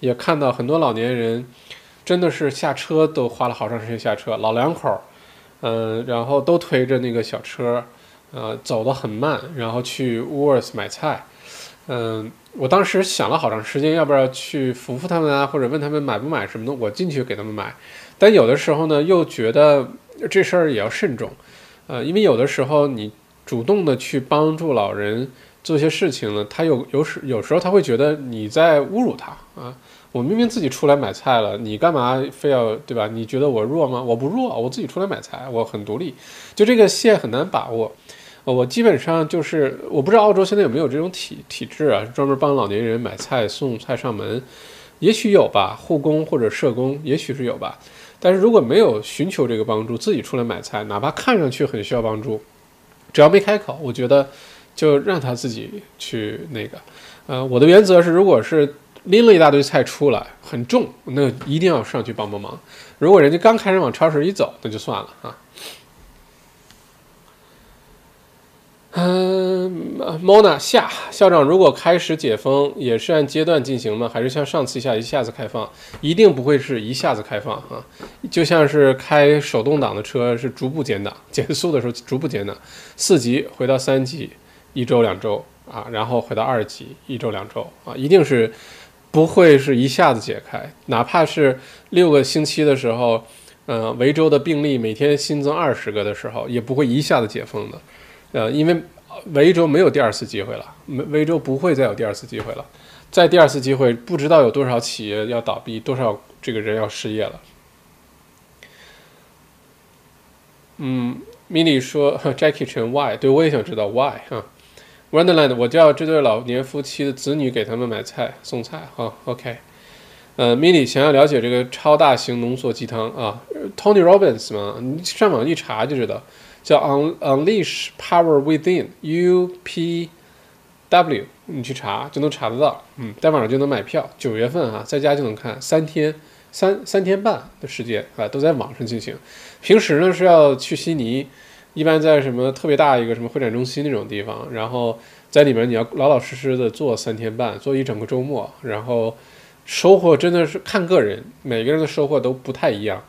也看到很多老年人，真的是下车都花了好长时间下车，老两口，嗯，然后都推着那个小车。呃，走得很慢，然后去 w o r t h 买菜。嗯，我当时想了好长时间，要不要去扶扶他们啊，或者问他们买不买什么的，我进去给他们买。但有的时候呢，又觉得这事儿也要慎重。呃，因为有的时候你主动的去帮助老人做些事情呢，他有有时有时候他会觉得你在侮辱他啊。我明明自己出来买菜了，你干嘛非要对吧？你觉得我弱吗？我不弱，我自己出来买菜，我很独立。就这个线很难把握。我基本上就是，我不知道澳洲现在有没有这种体体制啊，专门帮老年人买菜送菜上门，也许有吧，护工或者社工，也许是有吧。但是如果没有寻求这个帮助，自己出来买菜，哪怕看上去很需要帮助，只要没开口，我觉得就让他自己去那个。呃，我的原则是，如果是拎了一大堆菜出来很重，那一定要上去帮帮忙。如果人家刚开始往超市一走，那就算了啊。嗯，Mona 夏校长，如果开始解封，也是按阶段进行吗？还是像上次一下一下子开放？一定不会是一下子开放啊！就像是开手动挡的车，是逐步减档，减速的时候逐步减档，四级回到三级，一周两周啊，然后回到二级，一周两周啊，一定是不会是一下子解开，哪怕是六个星期的时候，呃，维州的病例每天新增二十个的时候，也不会一下子解封的。呃，因为维州没有第二次机会了，维维州不会再有第二次机会了。再第二次机会，不知道有多少企业要倒闭，多少这个人要失业了。嗯，mini 说 Jackie Chen，Why？对我也想知道 why 哈。Wonderland，我叫这对老年夫妻的子女给他们买菜送菜哈。OK，呃，mini 想要了解这个超大型浓缩鸡汤啊，Tony Robbins 嘛，你上网一查就知道。叫 Unleash Power Within，U P W，你去查就能查得到，嗯，在网上就能买票，九月份啊，在家就能看，三天三三天半的时间啊，都在网上进行。平时呢是要去悉尼，一般在什么特别大一个什么会展中心那种地方，然后在里面你要老老实实的做三天半，做一整个周末，然后收获真的是看个人，每个人的收获都不太一样。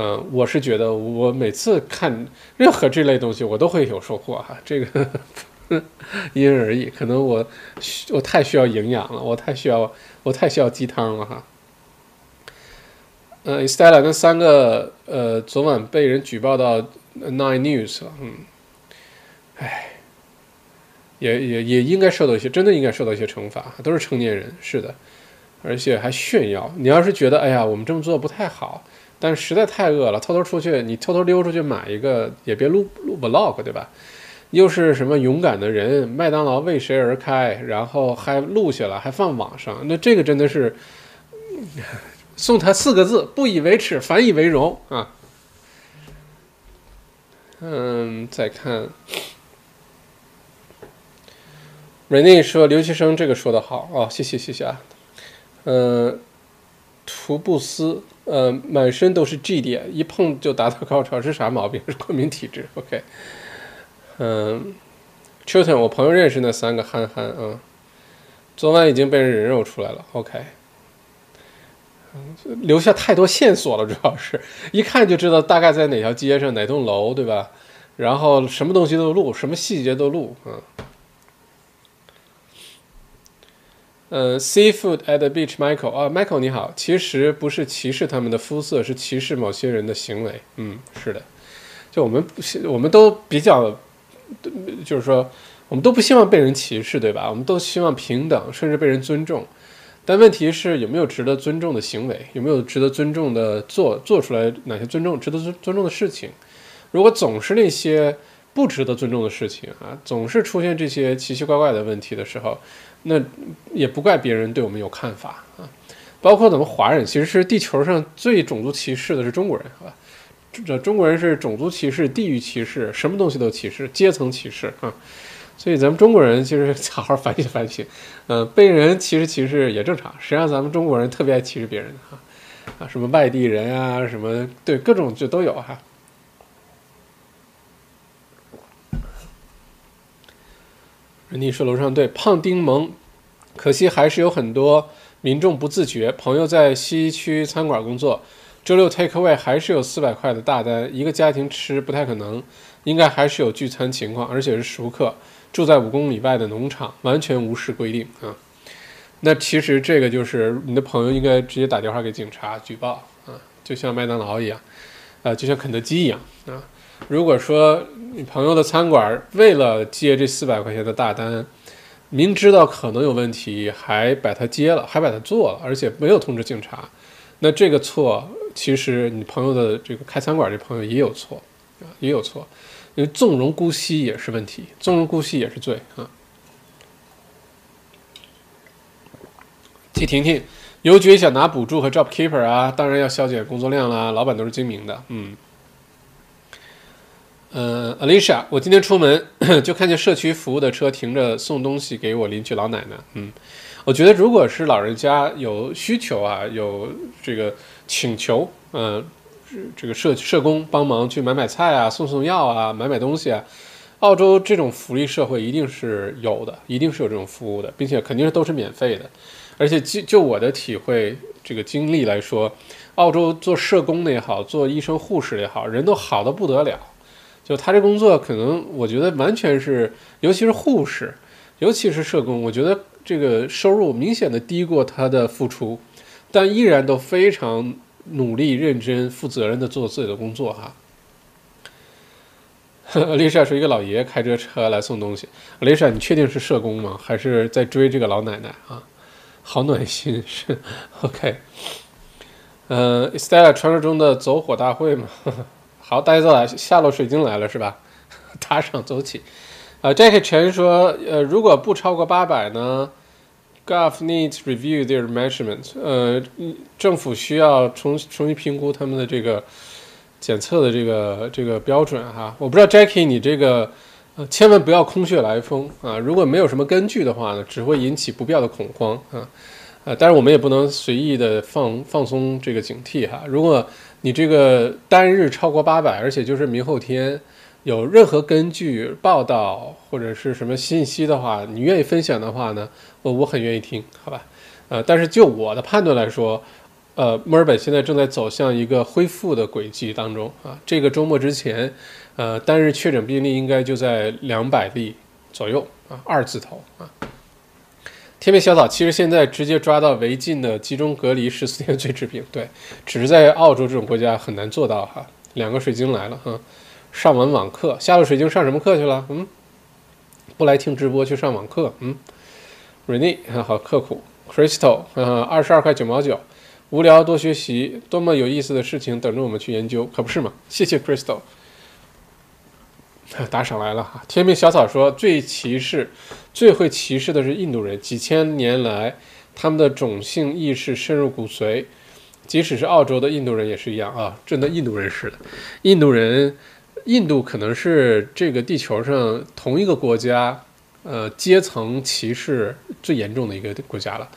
嗯，我是觉得我每次看任何这类东西，我都会有收获哈。这个 因人而异，可能我我太需要营养了，我太需要我太需要鸡汤了哈。呃，Stella 那三个呃，昨晚被人举报到 Nine News 了，嗯，唉，也也也应该受到一些，真的应该受到一些惩罚，都是成年人，是的，而且还炫耀。你要是觉得，哎呀，我们这么做不太好，但是实在太饿了，偷偷出去，你偷偷溜出去买一个，也别录录 vlog，对吧？又是什么勇敢的人？麦当劳为谁而开？然后还录下来，还放网上，那这个真的是送他四个字：不以为耻，反以为荣啊！嗯，再看，Renee 说留学生这个说的好哦，谢谢谢谢啊。嗯，图布斯，呃，满身都是 G 点，一碰就达到高潮，是啥毛病？是过敏体质。OK。嗯，Chilton，我朋友认识那三个憨憨啊，昨晚已经被人人肉出来了。OK，留下太多线索了，主要是一看就知道大概在哪条街上、哪栋楼，对吧？然后什么东西都录，什么细节都录啊。嗯，Seafood at the beach，Michael 啊，Michael 你好，其实不是歧视他们的肤色，是歧视某些人的行为。嗯，是的，就我们不，我们都比较。就是说，我们都不希望被人歧视，对吧？我们都希望平等，甚至被人尊重。但问题是，有没有值得尊重的行为？有没有值得尊重的做做出来哪些尊重、值得尊尊重的事情？如果总是那些不值得尊重的事情啊，总是出现这些奇奇怪怪的问题的时候，那也不怪别人对我们有看法啊。包括咱们华人，其实是地球上最种族歧视的是中国人，好吧？这中国人是种族歧视、地域歧视，什么东西都歧视，阶层歧视啊！所以咱们中国人其实 好好反省反省，嗯，被人歧视歧视也正常。实际上，咱们中国人特别爱歧视别人啊，啊，什么外地人啊，什么对各种就都有哈。人家说楼上对胖丁萌，可惜还是有很多民众不自觉。朋友在西区餐馆工作。周六 take away 还是有四百块的大单，一个家庭吃不太可能，应该还是有聚餐情况，而且是熟客，住在五公里外的农场，完全无视规定啊。那其实这个就是你的朋友应该直接打电话给警察举报啊，就像麦当劳一样，啊，就像肯德基一样啊。如果说你朋友的餐馆为了接这四百块钱的大单，明知道可能有问题，还把它接了，还把它做了，而且没有通知警察，那这个错。其实你朋友的这个开餐馆这朋友也有错啊，也有错，因为纵容姑息也是问题，纵容姑息也是罪啊。季婷婷，邮局想拿补助和 job keeper 啊，当然要削减工作量啦，老板都是精明的，嗯。呃，Alicia，我今天出门 就看见社区服务的车停着送东西给我邻居老奶奶，嗯，我觉得如果是老人家有需求啊，有这个。请求，嗯，这个社社工帮忙去买买菜啊，送送药啊，买买东西啊。澳洲这种福利社会一定是有的，一定是有这种服务的，并且肯定都是免费的。而且就就我的体会，这个经历来说，澳洲做社工的也好，做医生护士也好，人都好的不得了。就他这工作，可能我觉得完全是，尤其是护士，尤其是社工，我觉得这个收入明显的低过他的付出。但依然都非常努力、认真、负责任的做自己的工作哈。丽莎说：“一个老爷爷开着车来送东西。”丽莎，你确定是社工吗？还是在追这个老奶奶啊？好暖心是 OK。嗯，Stella 传说中的走火大会嘛。好，大家都来，下落水晶来了是吧？打赏走起。啊，Jackie 陈说：“呃，如果不超过八百呢？” Gov needs review their measurements。呃，政府需要重重新评估他们的这个检测的这个这个标准哈。我不知道 Jackie，你这个呃，千万不要空穴来风啊！如果没有什么根据的话呢，只会引起不必要的恐慌啊。呃，但是我们也不能随意的放放松这个警惕哈。如果你这个单日超过八百，而且就是明后天。有任何根据报道或者是什么信息的话，你愿意分享的话呢？我我很愿意听，好吧？呃，但是就我的判断来说，呃，墨尔本现在正在走向一个恢复的轨迹当中啊。这个周末之前，呃，单日确诊病例应该就在两百例左右啊，二字头啊。天边小草，其实现在直接抓到违禁的集中隔离十四天罪治病，对，只是在澳洲这种国家很难做到哈。两个水晶来了哈。上完网课，下了水晶上什么课去了？嗯，不来听直播去上网课。嗯，Rene 好刻苦，Crystal 嗯二十二块九毛九，无聊多学习，多么有意思的事情等着我们去研究，可不是嘛？谢谢 Crystal。打赏来了哈！天命小草说，最歧视、最会歧视的是印度人。几千年来，他们的种姓意识深入骨髓，即使是澳洲的印度人也是一样啊！真的印度人是的，印度人，印度可能是这个地球上同一个国家，呃，阶层歧视最严重的一个国家了。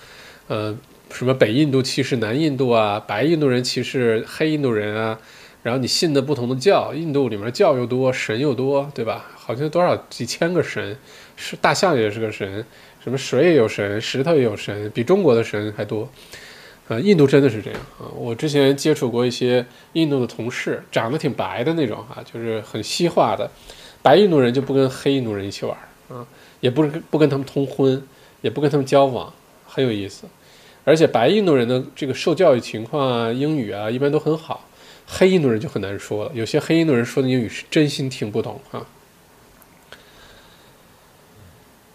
呃，什么北印度歧视南印度啊，白印度人歧视黑印度人啊。然后你信的不同的教，印度里面教又多，神又多，对吧？好像多少几千个神，是大象也是个神，什么水也有神，石头也有神，比中国的神还多。呃，印度真的是这样啊！我之前接触过一些印度的同事，长得挺白的那种哈，就是很西化的，白印度人就不跟黑印度人一起玩啊，也不是不跟他们通婚，也不跟他们交往，很有意思。而且白印度人的这个受教育情况啊，英语啊，一般都很好。黑印度人就很难说了，有些黑印度人说的英语是真心听不懂啊。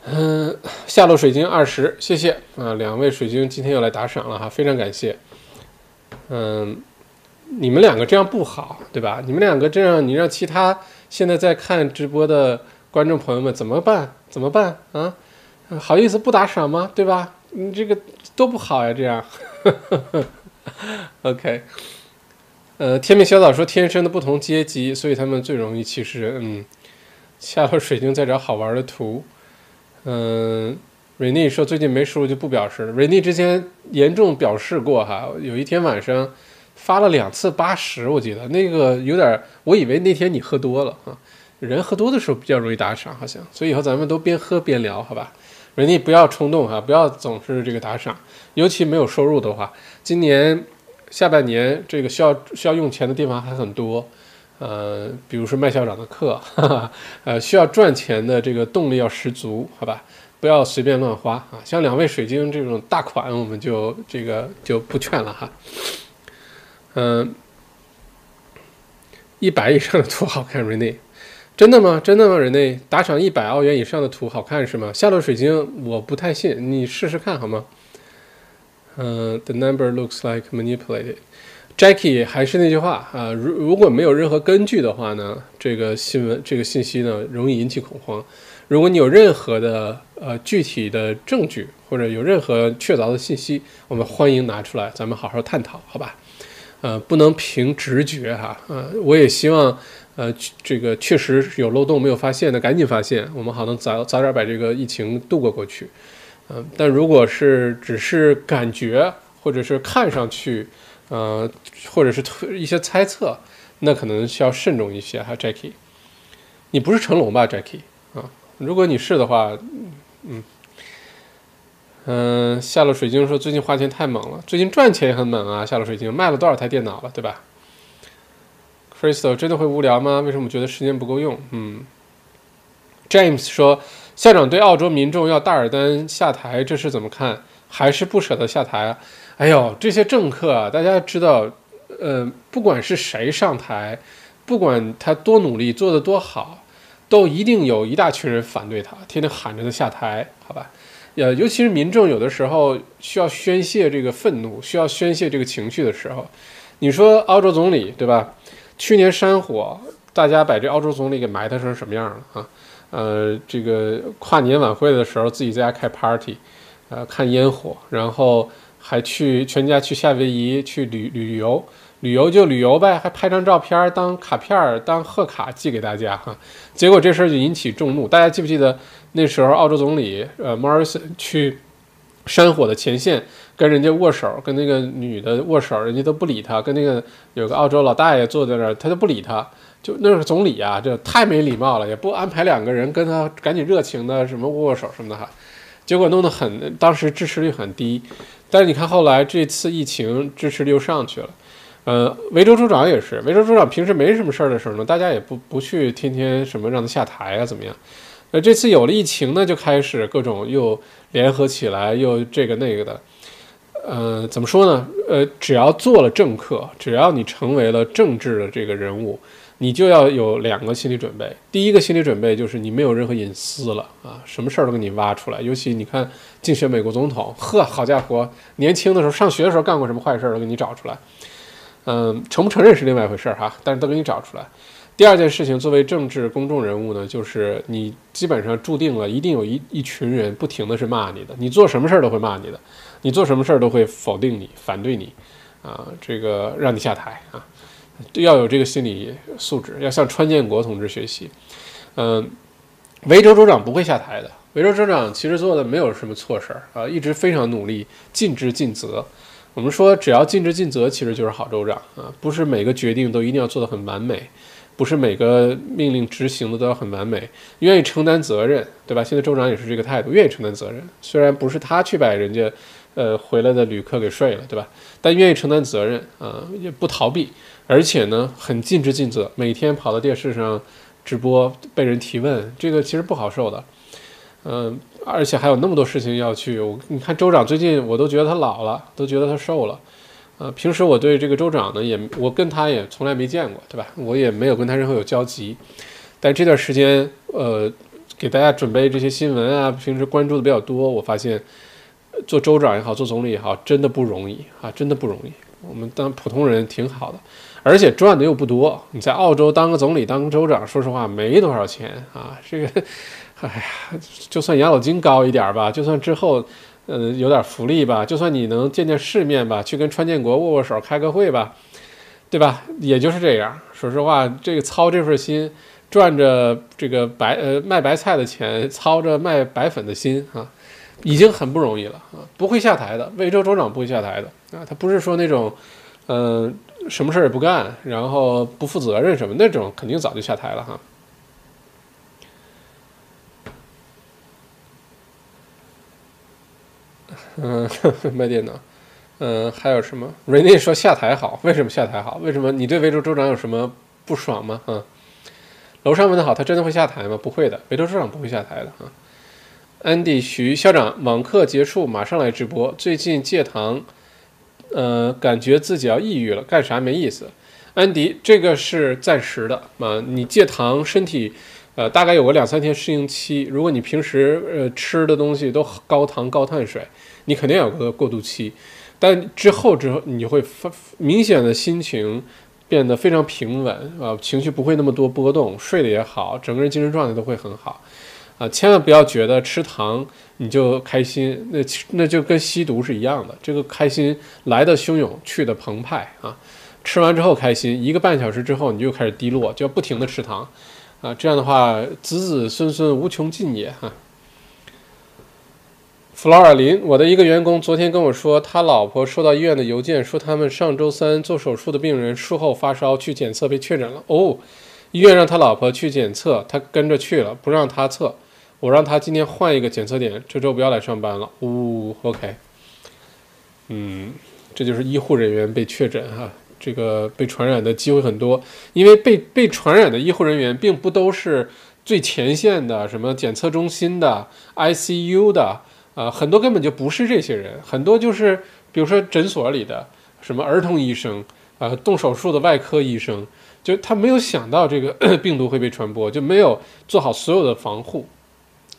嗯，下落水晶二十，谢谢啊，两位水晶今天又来打赏了哈，非常感谢。嗯，你们两个这样不好，对吧？你们两个这样，你让其他现在在看直播的观众朋友们怎么办？怎么办啊？好意思不打赏吗？对吧？你这个多不好呀，这样。OK。呃，天命小岛说，天生的不同阶级，所以他们最容易歧视。嗯，下了水晶在找好玩的图。嗯，瑞妮说最近没收入就不表示了。瑞妮之前严重表示过哈，有一天晚上发了两次八十，我记得那个有点，我以为那天你喝多了啊。人喝多的时候比较容易打赏，好像，所以以后咱们都边喝边聊，好吧？瑞妮不要冲动哈，不要总是这个打赏，尤其没有收入的话，今年。下半年这个需要需要用钱的地方还很多，呃，比如说麦校长的课，哈哈，呃，需要赚钱的这个动力要十足，好吧，不要随便乱花啊。像两位水晶这种大款，我们就这个就不劝了哈。嗯，一百以上的图好看，瑞内，真的吗？真的吗？瑞内打赏一百澳元以上的图好看是吗？下落水晶我不太信，你试试看好吗？嗯，the number looks like manipulated。Jackie 还是那句话啊，如如果没有任何根据的话呢，这个新闻这个信息呢容易引起恐慌。如果你有任何的呃具体的证据或者有任何确凿的信息，我们欢迎拿出来，咱们好好探讨，好吧？呃，不能凭直觉哈。呃，我也希望呃这个确实有漏洞没有发现的，赶紧发现，我们好能早早点把这个疫情度过过去。嗯，但如果是只是感觉，或者是看上去，呃，或者是一些猜测，那可能需要慎重一些哈，Jackie。你不是成龙吧，Jackie？啊，如果你是的话，嗯，嗯，下了水晶说最近花钱太猛了，最近赚钱也很猛啊，下了水晶卖了多少台电脑了，对吧？Crystal 真的会无聊吗？为什么觉得时间不够用？嗯，James 说。校长对澳洲民众要大尔丹下台，这是怎么看？还是不舍得下台啊？哎呦，这些政客啊，大家知道，呃，不管是谁上台，不管他多努力，做得多好，都一定有一大群人反对他，天天喊着他下台，好吧？呃，尤其是民众有的时候需要宣泄这个愤怒，需要宣泄这个情绪的时候，你说澳洲总理对吧？去年山火，大家把这澳洲总理给埋汰成什么样了啊？呃，这个跨年晚会的时候，自己在家开 party，呃，看烟火，然后还去全家去夏威夷去旅旅游，旅游就旅游呗，还拍张照片当卡片当贺卡寄给大家哈。结果这事儿就引起众怒，大家记不记得那时候澳洲总理呃 Morrison 去山火的前线跟人家握手，跟那个女的握手，人家都不理他，跟那个有个澳洲老大爷坐在那儿，他都不理他。就那是总理啊，这太没礼貌了，也不安排两个人跟他赶紧热情的什么握握手什么的哈，结果弄得很，当时支持率很低。但是你看后来这次疫情支持率又上去了，呃，维州州长也是，维州州长平时没什么事儿的时候呢，大家也不不去天天什么让他下台啊怎么样？呃，这次有了疫情呢，就开始各种又联合起来，又这个那个的。呃，怎么说呢？呃，只要做了政客，只要你成为了政治的这个人物。你就要有两个心理准备。第一个心理准备就是你没有任何隐私了啊，什么事儿都给你挖出来。尤其你看竞选美国总统，呵，好家伙，年轻的时候上学的时候干过什么坏事儿都给你找出来。嗯，承不承认是另外一回事儿哈，但是都给你找出来。第二件事情，作为政治公众人物呢，就是你基本上注定了一定有一一群人不停的是骂你的，你做什么事儿都会骂你的，你做什么事儿都会否定你、反对你，啊，这个让你下台啊，要有这个心理素质，要向川建国同志学习。嗯，维州州长不会下台的，维州州长其实做的没有什么错事儿啊，一直非常努力，尽职尽责。我们说，只要尽职尽责，其实就是好州长啊！不是每个决定都一定要做得很完美，不是每个命令执行的都要很完美，愿意承担责任，对吧？现在州长也是这个态度，愿意承担责任。虽然不是他去把人家，呃，回来的旅客给睡了，对吧？但愿意承担责任啊，也不逃避，而且呢，很尽职尽责，每天跑到电视上直播，被人提问，这个其实不好受的。嗯，而且还有那么多事情要去。我你看州长最近，我都觉得他老了，都觉得他瘦了。呃，平时我对这个州长呢，也我跟他也从来没见过，对吧？我也没有跟他任何有交集。但这段时间，呃，给大家准备这些新闻啊，平时关注的比较多，我发现做州长也好，做总理也好，真的不容易啊，真的不容易。我们当普通人挺好的，而且赚的又不多。你在澳洲当个总理、当个州长，说实话没多少钱啊，这个。哎呀，就算养老金高一点吧，就算之后，呃，有点福利吧，就算你能见见世面吧，去跟川建国握握手、开个会吧，对吧？也就是这样。说实话，这个操这份心，赚着这个白呃卖白菜的钱，操着卖白粉的心啊，已经很不容易了啊！不会下台的，魏州州长不会下台的啊，他不是说那种，嗯，什么事儿也不干，然后不负责任什么那种，肯定早就下台了哈。嗯，卖电脑。嗯，还有什么？瑞内说下台好，为什么下台好？为什么你对维州州长有什么不爽吗？啊，楼上问的好，他真的会下台吗？不会的，维州州长不会下台的啊。安迪徐校长，网课结束马上来直播。最近戒糖，呃，感觉自己要抑郁了，干啥没意思。安迪，这个是暂时的啊，你戒糖，身体。呃，大概有个两三天适应期。如果你平时呃吃的东西都高糖高碳水，你肯定有个过渡期。但之后之后，你会发明显的心情变得非常平稳啊，情绪不会那么多波动，睡得也好，整个人精神状态都会很好啊。千万不要觉得吃糖你就开心，那那就跟吸毒是一样的。这个开心来的汹涌，去的澎湃啊。吃完之后开心，一个半小时之后你就开始低落，就要不停的吃糖。啊，这样的话，子子孙孙无穷尽也哈。弗劳尔林，我的一个员工昨天跟我说，他老婆收到医院的邮件，说他们上周三做手术的病人术后发烧，去检测被确诊了。哦，医院让他老婆去检测，他跟着去了，不让他测。我让他今天换一个检测点，这周不要来上班了。呜，OK。嗯，这就是医护人员被确诊哈。这个被传染的机会很多，因为被被传染的医护人员并不都是最前线的，什么检测中心的、ICU 的，啊，很多根本就不是这些人，很多就是比如说诊所里的什么儿童医生，啊，动手术的外科医生，就他没有想到这个 病毒会被传播，就没有做好所有的防护，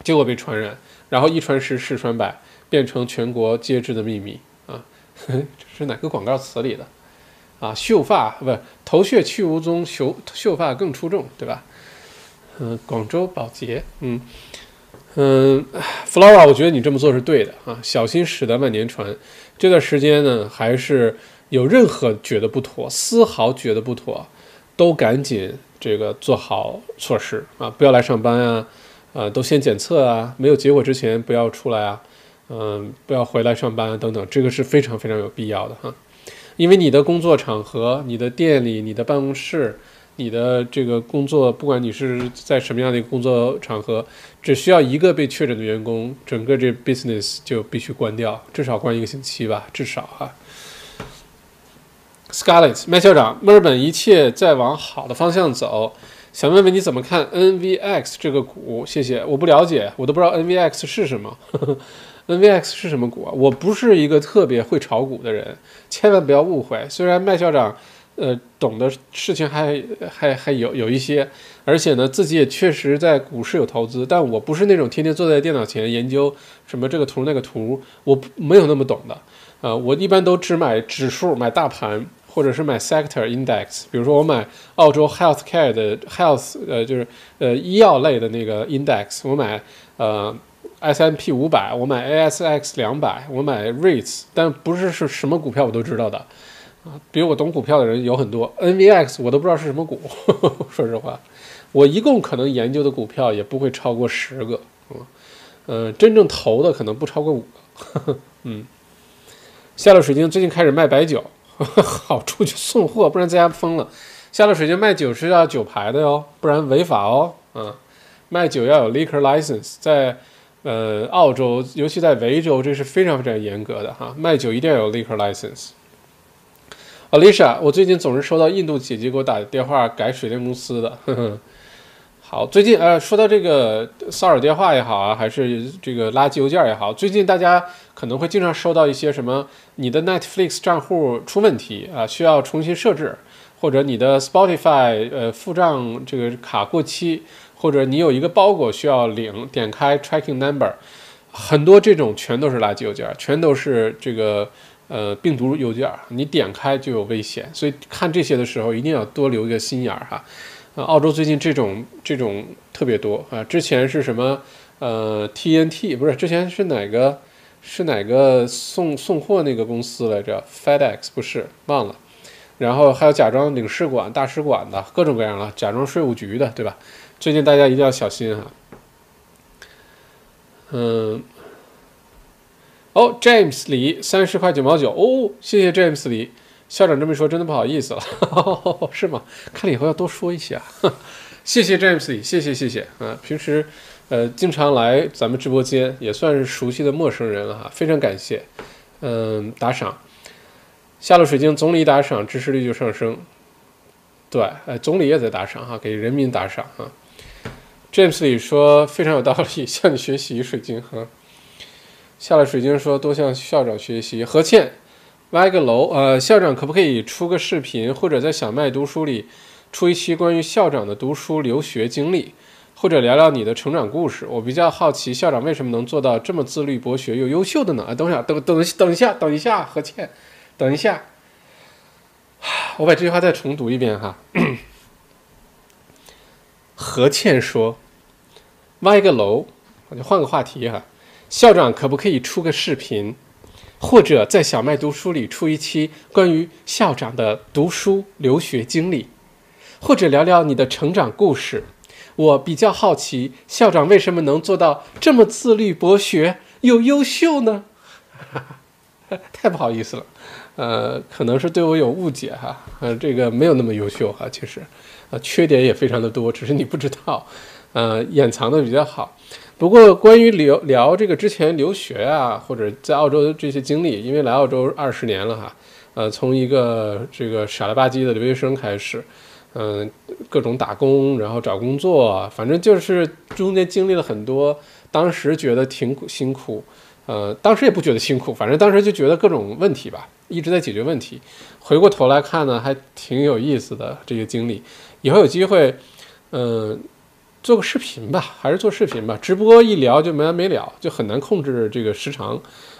结果被传染，然后一传十，十传百，变成全国皆知的秘密啊！这是哪个广告词里的？啊，秀发不头屑去无踪，秀秀发更出众，对吧？嗯，广州保洁，嗯嗯，Flora，我觉得你这么做是对的啊，小心驶得万年船。这段时间呢，还是有任何觉得不妥，丝毫觉得不妥，都赶紧这个做好措施啊，不要来上班啊，啊，都先检测啊，没有结果之前不要出来啊，嗯，不要回来上班等等，这个是非常非常有必要的哈。因为你的工作场合、你的店里、你的办公室、你的这个工作，不管你是在什么样的一个工作场合，只需要一个被确诊的员工，整个这 business 就必须关掉，至少关一个星期吧，至少哈。Scarlett 麦校长，墨尔本一切在往好的方向走，想问问你怎么看 NVX 这个股？谢谢，我不了解，我都不知道 NVX 是什么。NVX 是什么股啊？我不是一个特别会炒股的人，千万不要误会。虽然麦校长呃，懂的事情还还还有有一些，而且呢，自己也确实在股市有投资，但我不是那种天天坐在电脑前研究什么这个图那个图，我没有那么懂的。呃，我一般都只买指数，买大盘，或者是买 sector index。比如说，我买澳洲 health care 的 health，呃，就是呃医药类的那个 index。我买呃 S M P 五百，我买 A S X 两百，我买 REITs，但不是是什么股票我都知道的啊。比我懂股票的人有很多，NVX 我都不知道是什么股，说实话，我一共可能研究的股票也不会超过十个，嗯，呃，真正投的可能不超过五个，嗯。夏洛水晶最近开始卖白酒，好出去送货，不然在家疯了。下了水晶卖酒是要酒牌的哟，不然违法哦，嗯，卖酒要有 liquor license，在呃澳洲，尤其在维州，这是非常非常严格的哈，卖酒一定要有 liquor license。Alicia，我最近总是收到印度姐姐给我打电话改水电公司的。呵呵。好，最近呃，说到这个骚扰电话也好啊，还是这个垃圾邮件也好，最近大家可能会经常收到一些什么，你的 Netflix 账户出问题啊，需要重新设置，或者你的 Spotify 呃付账这个卡过期，或者你有一个包裹需要领，点开 Tracking Number，很多这种全都是垃圾邮件，全都是这个。呃，病毒邮件，你点开就有危险，所以看这些的时候一定要多留一个心眼儿哈。呃，澳洲最近这种这种特别多啊，之前是什么？呃，TNT 不是，之前是哪个？是哪个送送货那个公司来着？FedEx 不是，忘了。然后还有假装领事馆、大使馆的各种各样的，假装税务局的，对吧？最近大家一定要小心哈。嗯。哦，James 李三十块九毛九哦，谢谢 James 李校长这么一说，真的不好意思了，是吗？看了以后要多说一些啊。谢谢 James 李，谢谢谢谢啊。平时呃经常来咱们直播间，也算是熟悉的陌生人了哈，非常感谢。嗯，打赏，下了水晶总理打赏，支持率就上升。对，呃，总理也在打赏哈，给人民打赏哈。James 李说非常有道理，向你学习水晶哈。下了水晶说多向校长学习。何倩，歪个楼，呃，校长可不可以出个视频，或者在小麦读书里出一期关于校长的读书留学经历，或者聊聊你的成长故事？我比较好奇，校长为什么能做到这么自律、博学又优秀的呢？啊，等一下，等等等一下，等一下，何倩，等一下，我把这句话再重读一遍哈。何倩说，挖一个楼，我就换个话题哈。校长可不可以出个视频，或者在小麦读书里出一期关于校长的读书留学经历，或者聊聊你的成长故事？我比较好奇，校长为什么能做到这么自律、博学又优秀呢？太不好意思了，呃，可能是对我有误解哈，呃，这个没有那么优秀哈，其实，呃，缺点也非常的多，只是你不知道，呃，掩藏的比较好。不过，关于聊聊这个之前留学啊，或者在澳洲的这些经历，因为来澳洲二十年了哈，呃，从一个这个傻了吧唧的留学生开始，嗯，各种打工，然后找工作，反正就是中间经历了很多，当时觉得挺辛苦，呃，当时也不觉得辛苦，反正当时就觉得各种问题吧，一直在解决问题。回过头来看呢，还挺有意思的这个经历，以后有机会，嗯。做个视频吧，还是做视频吧。直播一聊就没完没了，就很难控制这个时长。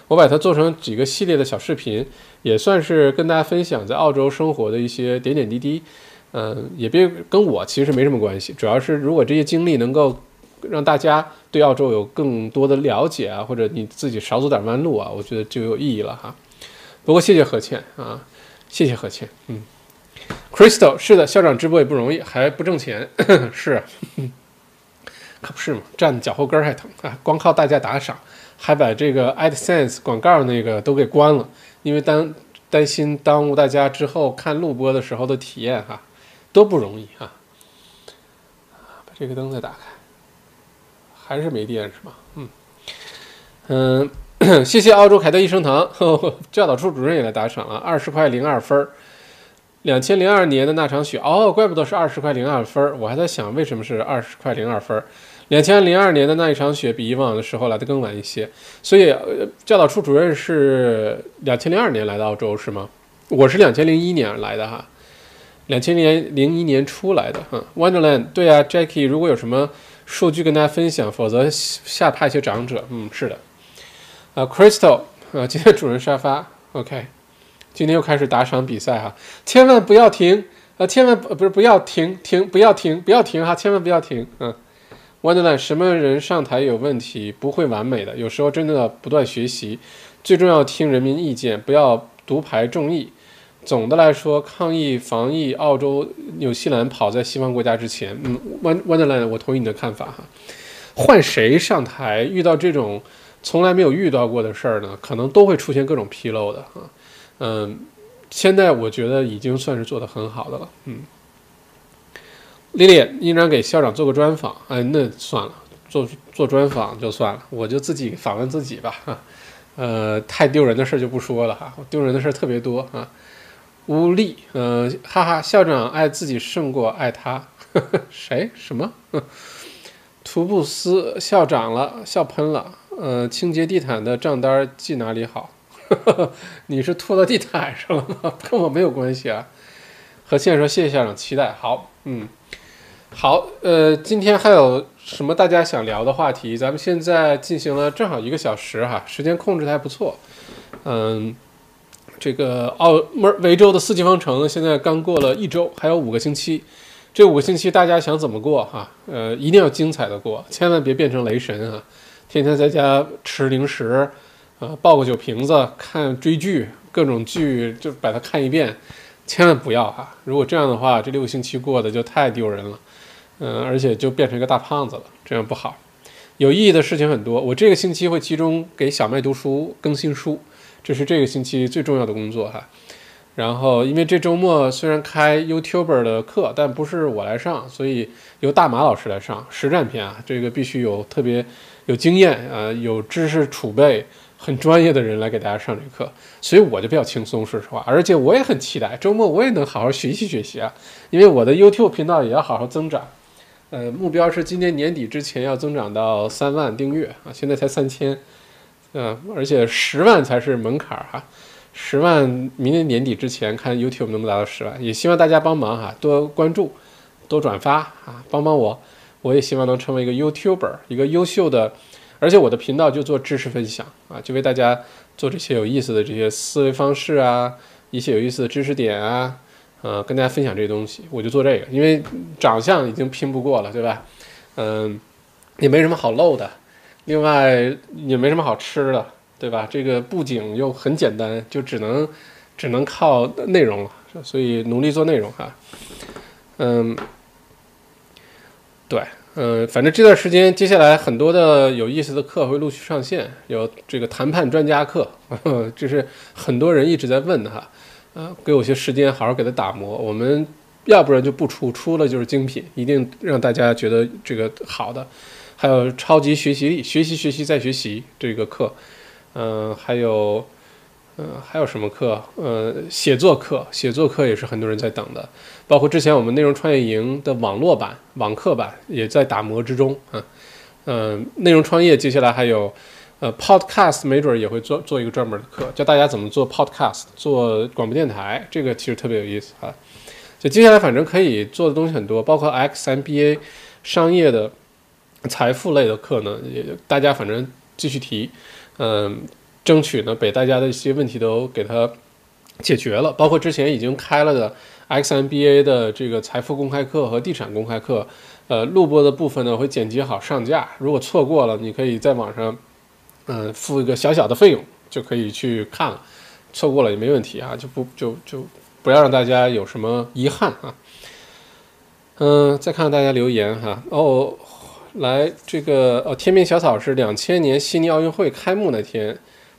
我把它做成几个系列的小视频，也算是跟大家分享在澳洲生活的一些点点滴滴。嗯，也别跟我其实没什么关系，主要是如果这些经历能够让大家对澳洲有更多的了解啊，或者你自己少走点弯路啊，我觉得就有意义了哈。不过谢谢何倩啊，谢谢何倩。嗯，Crystal 是的，校长直播也不容易，还不挣钱，是。可不是嘛，站脚后跟还疼啊！光靠大家打赏，还把这个 AdSense 广告那个都给关了，因为担担心耽误大家之后看录播的时候的体验哈，多不容易哈！把这个灯再打开，还是没电是吧？嗯嗯，谢谢澳洲凯德益生堂呵呵教导处主任也来打赏了二十块零二分儿。两千零二年的那场雪哦，怪不得是二十块零二分儿，我还在想为什么是二十块零二分儿。两千零二年的那一场雪比以往的时候来的更晚一些，所以教导处主任是两千零二年来的澳洲是吗？我是两千零一年来的哈，两千年零一年出来的哈。Wonderland，对啊，Jackie，如果有什么数据跟大家分享，否则下派一些长者。嗯，是的。啊，Crystal，啊，今天主人沙发，OK，今天又开始打赏比赛哈，千万不要停，啊，千万不是不要停停，不要停不要停哈，千万不要停，嗯。Wonderland，什么人上台有问题？不会完美的，有时候真的不断学习。最重要听人民意见，不要独排众议。总的来说，抗疫防疫，澳洲、纽西兰跑在西方国家之前。嗯，Wonderland，我同意你的看法哈。换谁上台，遇到这种从来没有遇到过的事儿呢，可能都会出现各种纰漏的啊。嗯，现在我觉得已经算是做得很好的了。嗯。丽丽，应然给校长做个专访，哎，那算了，做做专访就算了，我就自己访问自己吧，哈，呃，太丢人的事就不说了哈，丢人的事特别多啊。吴丽，呃，哈哈，校长爱自己胜过爱他，呵 呵谁？什么？图布斯校长了，笑喷了，呃，清洁地毯的账单记哪里好？你是吐到地毯上了吗？跟我没有关系啊。和现在说谢谢校长，期待好，嗯。好，呃，今天还有什么大家想聊的话题？咱们现在进行了正好一个小时哈，时间控制的还不错。嗯，这个澳门维州的四季方程现在刚过了一周，还有五个星期。这五个星期大家想怎么过哈？呃，一定要精彩的过，千万别变成雷神啊！天天在家吃零食，啊，抱个酒瓶子看追剧，各种剧就把它看一遍，千万不要哈！如果这样的话，这六个星期过得就太丢人了。嗯，而且就变成一个大胖子了，这样不好。有意义的事情很多，我这个星期会集中给小麦读书更新书，这是这个星期最重要的工作哈。然后，因为这周末虽然开 YouTuber 的课，但不是我来上，所以由大马老师来上实战篇啊。这个必须有特别有经验啊、有知识储备、很专业的人来给大家上这课，所以我就比较轻松，说实话。而且我也很期待周末我也能好好学习学习啊，因为我的 YouTube 频道也要好好增长。呃，目标是今年年底之前要增长到三万订阅啊，现在才三千，嗯，而且十万才是门槛儿哈，十万明年年底之前看 YouTube 能不能达到十万，也希望大家帮忙哈，多关注，多转发啊，帮帮我，我也希望能成为一个 YouTuber，一个优秀的，而且我的频道就做知识分享啊，就为大家做这些有意思的这些思维方式啊，一些有意思的知识点啊。呃，跟大家分享这些东西，我就做这个，因为长相已经拼不过了，对吧？嗯，也没什么好露的，另外也没什么好吃的，对吧？这个布景又很简单，就只能只能靠内容了，所以努力做内容哈。嗯，对，嗯，反正这段时间接下来很多的有意思的课会陆续上线，有这个谈判专家课，这是很多人一直在问的哈。啊，给我些时间，好好给它打磨。我们要不然就不出，出了就是精品，一定让大家觉得这个好的。还有超级学习力，学习学习再学习这个课，嗯，还有，嗯，还有什么课？呃，写作课，写作课也是很多人在等的。包括之前我们内容创业营的网络版、网课版也在打磨之中啊。嗯，内容创业接下来还有。呃，Podcast 没准也会做做一个专门的课，教大家怎么做 Podcast，做广播电台，这个其实特别有意思啊。就接下来反正可以做的东西很多，包括 XMBA 商业的财富类的课呢，也大家反正继续提，嗯，争取呢把大家的一些问题都给它解决了。包括之前已经开了的 XMBA 的这个财富公开课和地产公开课，呃，录播的部分呢会剪辑好上架，如果错过了，你可以在网上。嗯，付一个小小的费用就可以去看了，错过了也没问题啊，就不就就不要让大家有什么遗憾啊。嗯，再看看大家留言哈。哦，来这个哦，天命小草是两千年悉尼奥运会开幕那天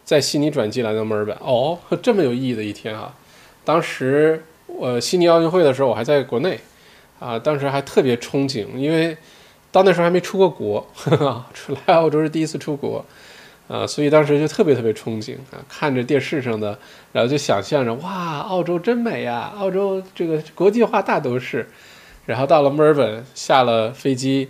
在悉尼转机来到墨尔本。哦，这么有意义的一天啊！当时我悉尼奥运会的时候我还在国内啊，当时还特别憧憬，因为到那时候还没出过国，来澳洲是第一次出国。啊，所以当时就特别特别憧憬啊，看着电视上的，然后就想象着哇，澳洲真美呀，澳洲这个国际化大都市。然后到了墨尔本，下了飞机，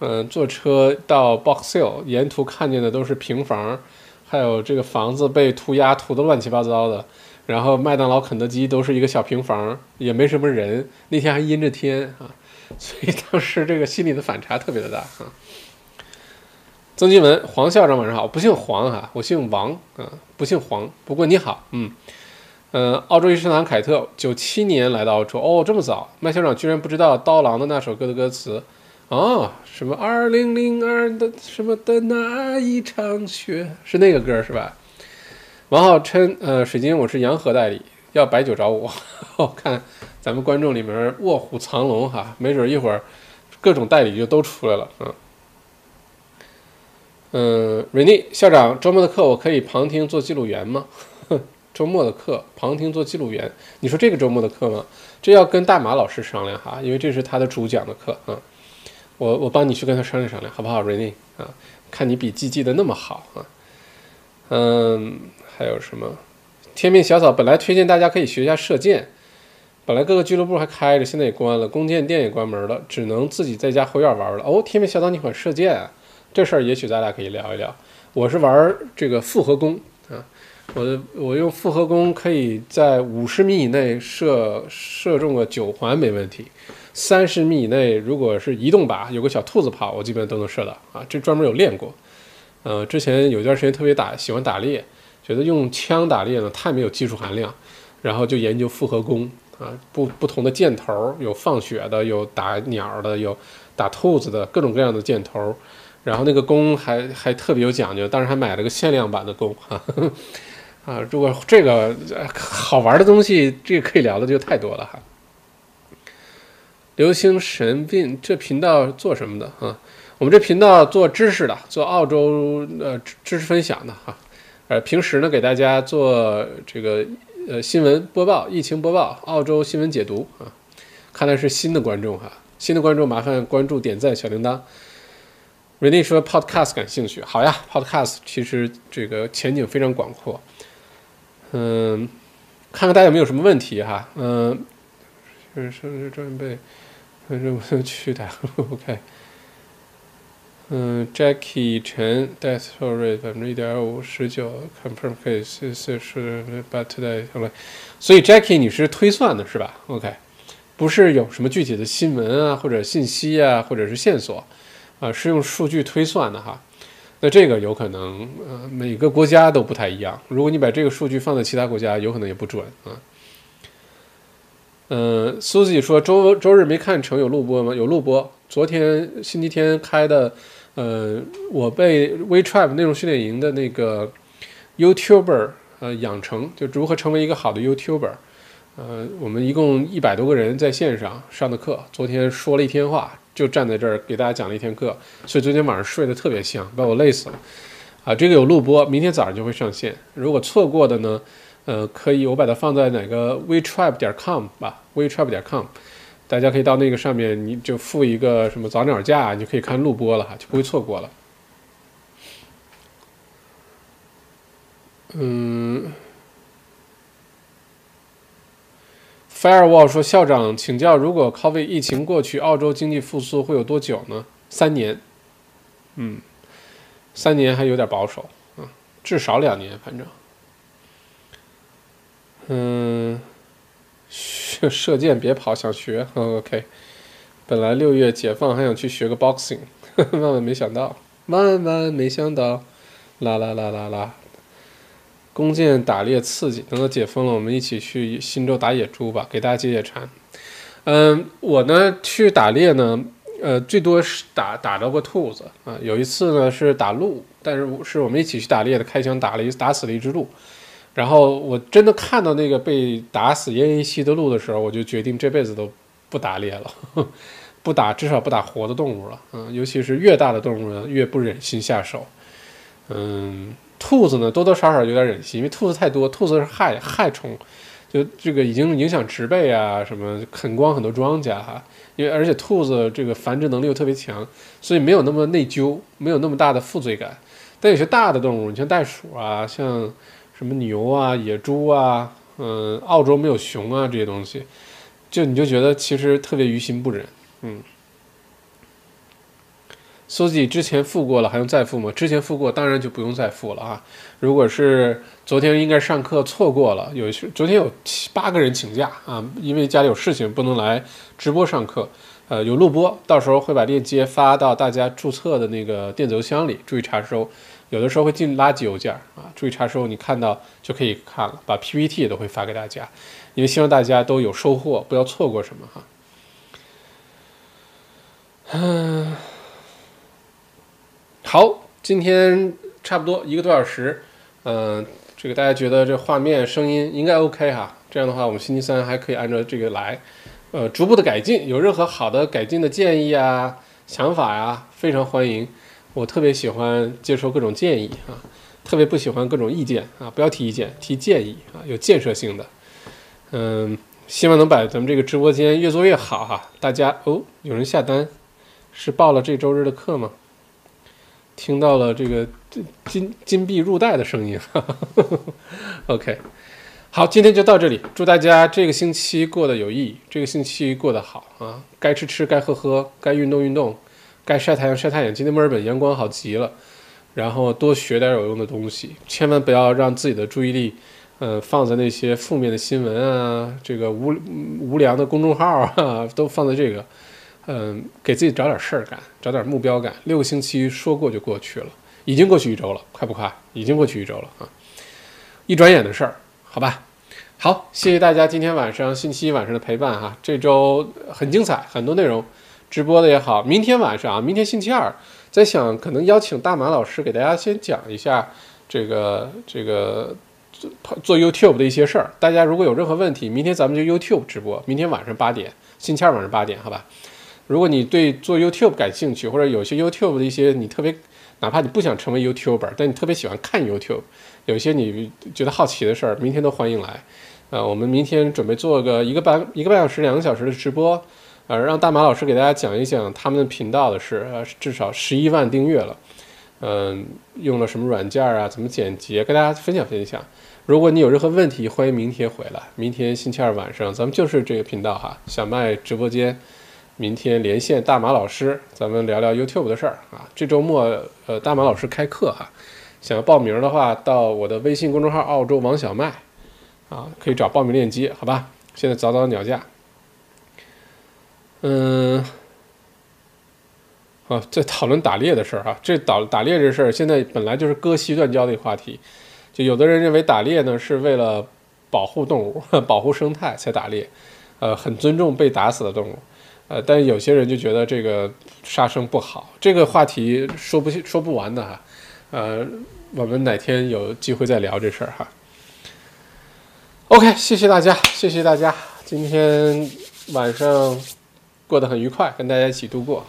嗯，坐车到 Box Hill，沿途看见的都是平房，还有这个房子被涂鸦涂得乱七八糟的，然后麦当劳、肯德基都是一个小平房，也没什么人。那天还阴着天啊，所以当时这个心里的反差特别的大啊。曾金文，黄校长晚上好，不姓黄哈，我姓王啊，不姓黄。不过你好，嗯，呃，澳洲医生堂凯特，九七年来到澳洲，哦，这么早。麦校长居然不知道刀郎的那首歌的歌词，哦，什么二零零二的什么的那一场雪，是那个歌是吧？王浩琛，呃，水晶，我是洋河代理，要白酒找我。我看咱们观众里面卧虎藏龙哈，没准一会儿各种代理就都出来了啊。嗯，瑞妮校长，周末的课我可以旁听做记录员吗？周末的课旁听做记录员，你说这个周末的课吗？这要跟大马老师商量哈，因为这是他的主讲的课啊。我我帮你去跟他商量商量，好不好，瑞妮啊？看你笔记记得那么好啊。嗯。还有什么？天命小草本来推荐大家可以学一下射箭，本来各个俱乐部还开着，现在也关了，弓箭店也关门了，只能自己在家后院玩了。哦，天命小草你会射箭啊？这事儿也许咱俩可以聊一聊。我是玩这个复合弓啊，我的我用复合弓可以在五十米以内射射中个九环没问题，三十米以内如果是移动靶，有个小兔子跑，我基本都能射到啊。这专门有练过，呃，之前有段时间特别打喜欢打猎。觉得用枪打猎呢太没有技术含量，然后就研究复合弓啊，不不同的箭头，有放血的，有打鸟的，有打兔子的，各种各样的箭头，然后那个弓还还特别有讲究，当时还买了个限量版的弓哈，啊，如果这个好玩的东西，这个可以聊的就太多了哈。流星神病这频道做什么的啊？我们这频道做知识的，做澳洲呃知识分享的哈。呃，平时呢，给大家做这个呃新闻播报、疫情播报、澳洲新闻解读啊。看来是新的观众哈，新的观众麻烦关注、点赞、小铃铛。Rene 说 Podcast 感兴趣，好呀，Podcast 其实这个前景非常广阔。嗯，看看大家有没有什么问题哈。嗯，是生日准备，反正我去的 OK。嗯，Jackie 陈 death rate 百分之一点五十九，confirm case 是是 but today 好了，所以 Jackie 你是推算的是吧？OK，不是有什么具体的新闻啊，或者信息啊，或者是线索啊，是用数据推算的哈。那这个有可能，呃，每个国家都不太一样。如果你把这个数据放在其他国家，有可能也不准啊。嗯，Susie 说周周日没看成有录播吗？有录播，昨天星期天开的。呃，我被 WeTrap 内容训练营的那个 YouTuber 呃养成，就如何成为一个好的 YouTuber。呃，我们一共一百多个人在线上上的课，昨天说了一天话，就站在这儿给大家讲了一天课，所以昨天晚上睡得特别香，把我累死了。啊，这个有录播，明天早上就会上线。如果错过的呢，呃，可以我把它放在哪个 WeTrap 点 com 吧，WeTrap 点 com。大家可以到那个上面，你就付一个什么早鸟价，你就可以看录播了哈，就不会错过了。嗯，Firewall 说校长请教，如果 COVID 疫情过去，澳洲经济复苏会有多久呢？三年。嗯，三年还有点保守啊，至少两年，反正。嗯。射射箭别跑，想学，OK。本来六月解放，还想去学个 boxing，万万没想到，万万没想到，啦啦啦啦啦。弓箭打猎刺激，等到解封了，我们一起去新州打野猪吧，给大家解解馋。嗯，我呢去打猎呢，呃，最多是打打着过兔子啊。有一次呢是打鹿，但是是我们一起去打猎的，开枪打了一打死了一只鹿。然后我真的看到那个被打死奄奄一息的鹿的时候，我就决定这辈子都不打猎了，不打，至少不打活的动物了。嗯，尤其是越大的动物呢，越不忍心下手。嗯，兔子呢，多多少少有点忍心，因为兔子太多，兔子是害害虫，就这个已经影响植被啊，什么啃光很多庄稼哈。因为而且兔子这个繁殖能力又特别强，所以没有那么内疚，没有那么大的负罪感。但有些大的动物，你像袋鼠啊，像。什么牛啊、野猪啊，嗯，澳洲没有熊啊，这些东西，就你就觉得其实特别于心不忍，嗯。搜集之前付过了还用再付吗？之前付过当然就不用再付了啊。如果是昨天应该上课错过了，有昨天有七八个人请假啊，因为家里有事情不能来直播上课，呃，有录播，到时候会把链接发到大家注册的那个电子邮箱里，注意查收。有的时候会进垃圾邮件啊，注意查收，你看到就可以看了。把 PPT 也都会发给大家，因为希望大家都有收获，不要错过什么哈。嗯，好，今天差不多一个多小时，嗯，这个大家觉得这画面、声音应该 OK 哈？这样的话，我们星期三还可以按照这个来，呃，逐步的改进。有任何好的改进的建议啊、想法呀，非常欢迎。我特别喜欢接受各种建议啊，特别不喜欢各种意见啊，不要提意见，提建议啊，有建设性的。嗯，希望能把咱们这个直播间越做越好哈。大家哦，有人下单。是报了这周日的课吗？听到了这个金金币入袋的声音。OK，好，今天就到这里。祝大家这个星期过得有意义，这个星期过得好啊！该吃吃，该喝喝，该运动运动，该晒太阳晒太阳。今天墨尔本阳光好极了。然后多学点有用的东西，千万不要让自己的注意力，呃，放在那些负面的新闻啊，这个无无良的公众号啊，都放在这个。嗯，给自己找点事儿干，找点目标感。六个星期说过就过去了，已经过去一周了，快不快？已经过去一周了啊！一转眼的事儿，好吧。好，谢谢大家今天晚上、星期一晚上的陪伴哈。这周很精彩，很多内容，直播的也好。明天晚上啊，明天星期二，在想可能邀请大马老师给大家先讲一下这个这个做做 YouTube 的一些事儿。大家如果有任何问题，明天咱们就 YouTube 直播。明天晚上八点，星期二晚上八点，好吧。如果你对做 YouTube 感兴趣，或者有些 YouTube 的一些你特别，哪怕你不想成为 YouTuber，但你特别喜欢看 YouTube，有一些你觉得好奇的事儿，明天都欢迎来。呃，我们明天准备做个一个半一个半小时、两个小时的直播，呃，让大马老师给大家讲一讲他们的频道的事，呃，至少十一万订阅了，嗯，用了什么软件啊，怎么剪辑，跟大家分享分享。如果你有任何问题，欢迎明天回来。明天星期二晚上，咱们就是这个频道哈，小麦直播间。明天连线大马老师，咱们聊聊 YouTube 的事儿啊。这周末，呃，大马老师开课哈，想要报名的话，到我的微信公众号“澳洲王小麦”啊，可以找报名链接，好吧？现在早早鸟价。嗯，啊，在讨论打猎的事儿哈。这打打猎这事儿，现在本来就是割席断交的一个话题。就有的人认为打猎呢是为了保护动物、保护生态才打猎，呃，很尊重被打死的动物。呃，但有些人就觉得这个杀生不好，这个话题说不说不完的哈，呃，我们哪天有机会再聊这事儿哈。OK，谢谢大家，谢谢大家，今天晚上过得很愉快，跟大家一起度过啊。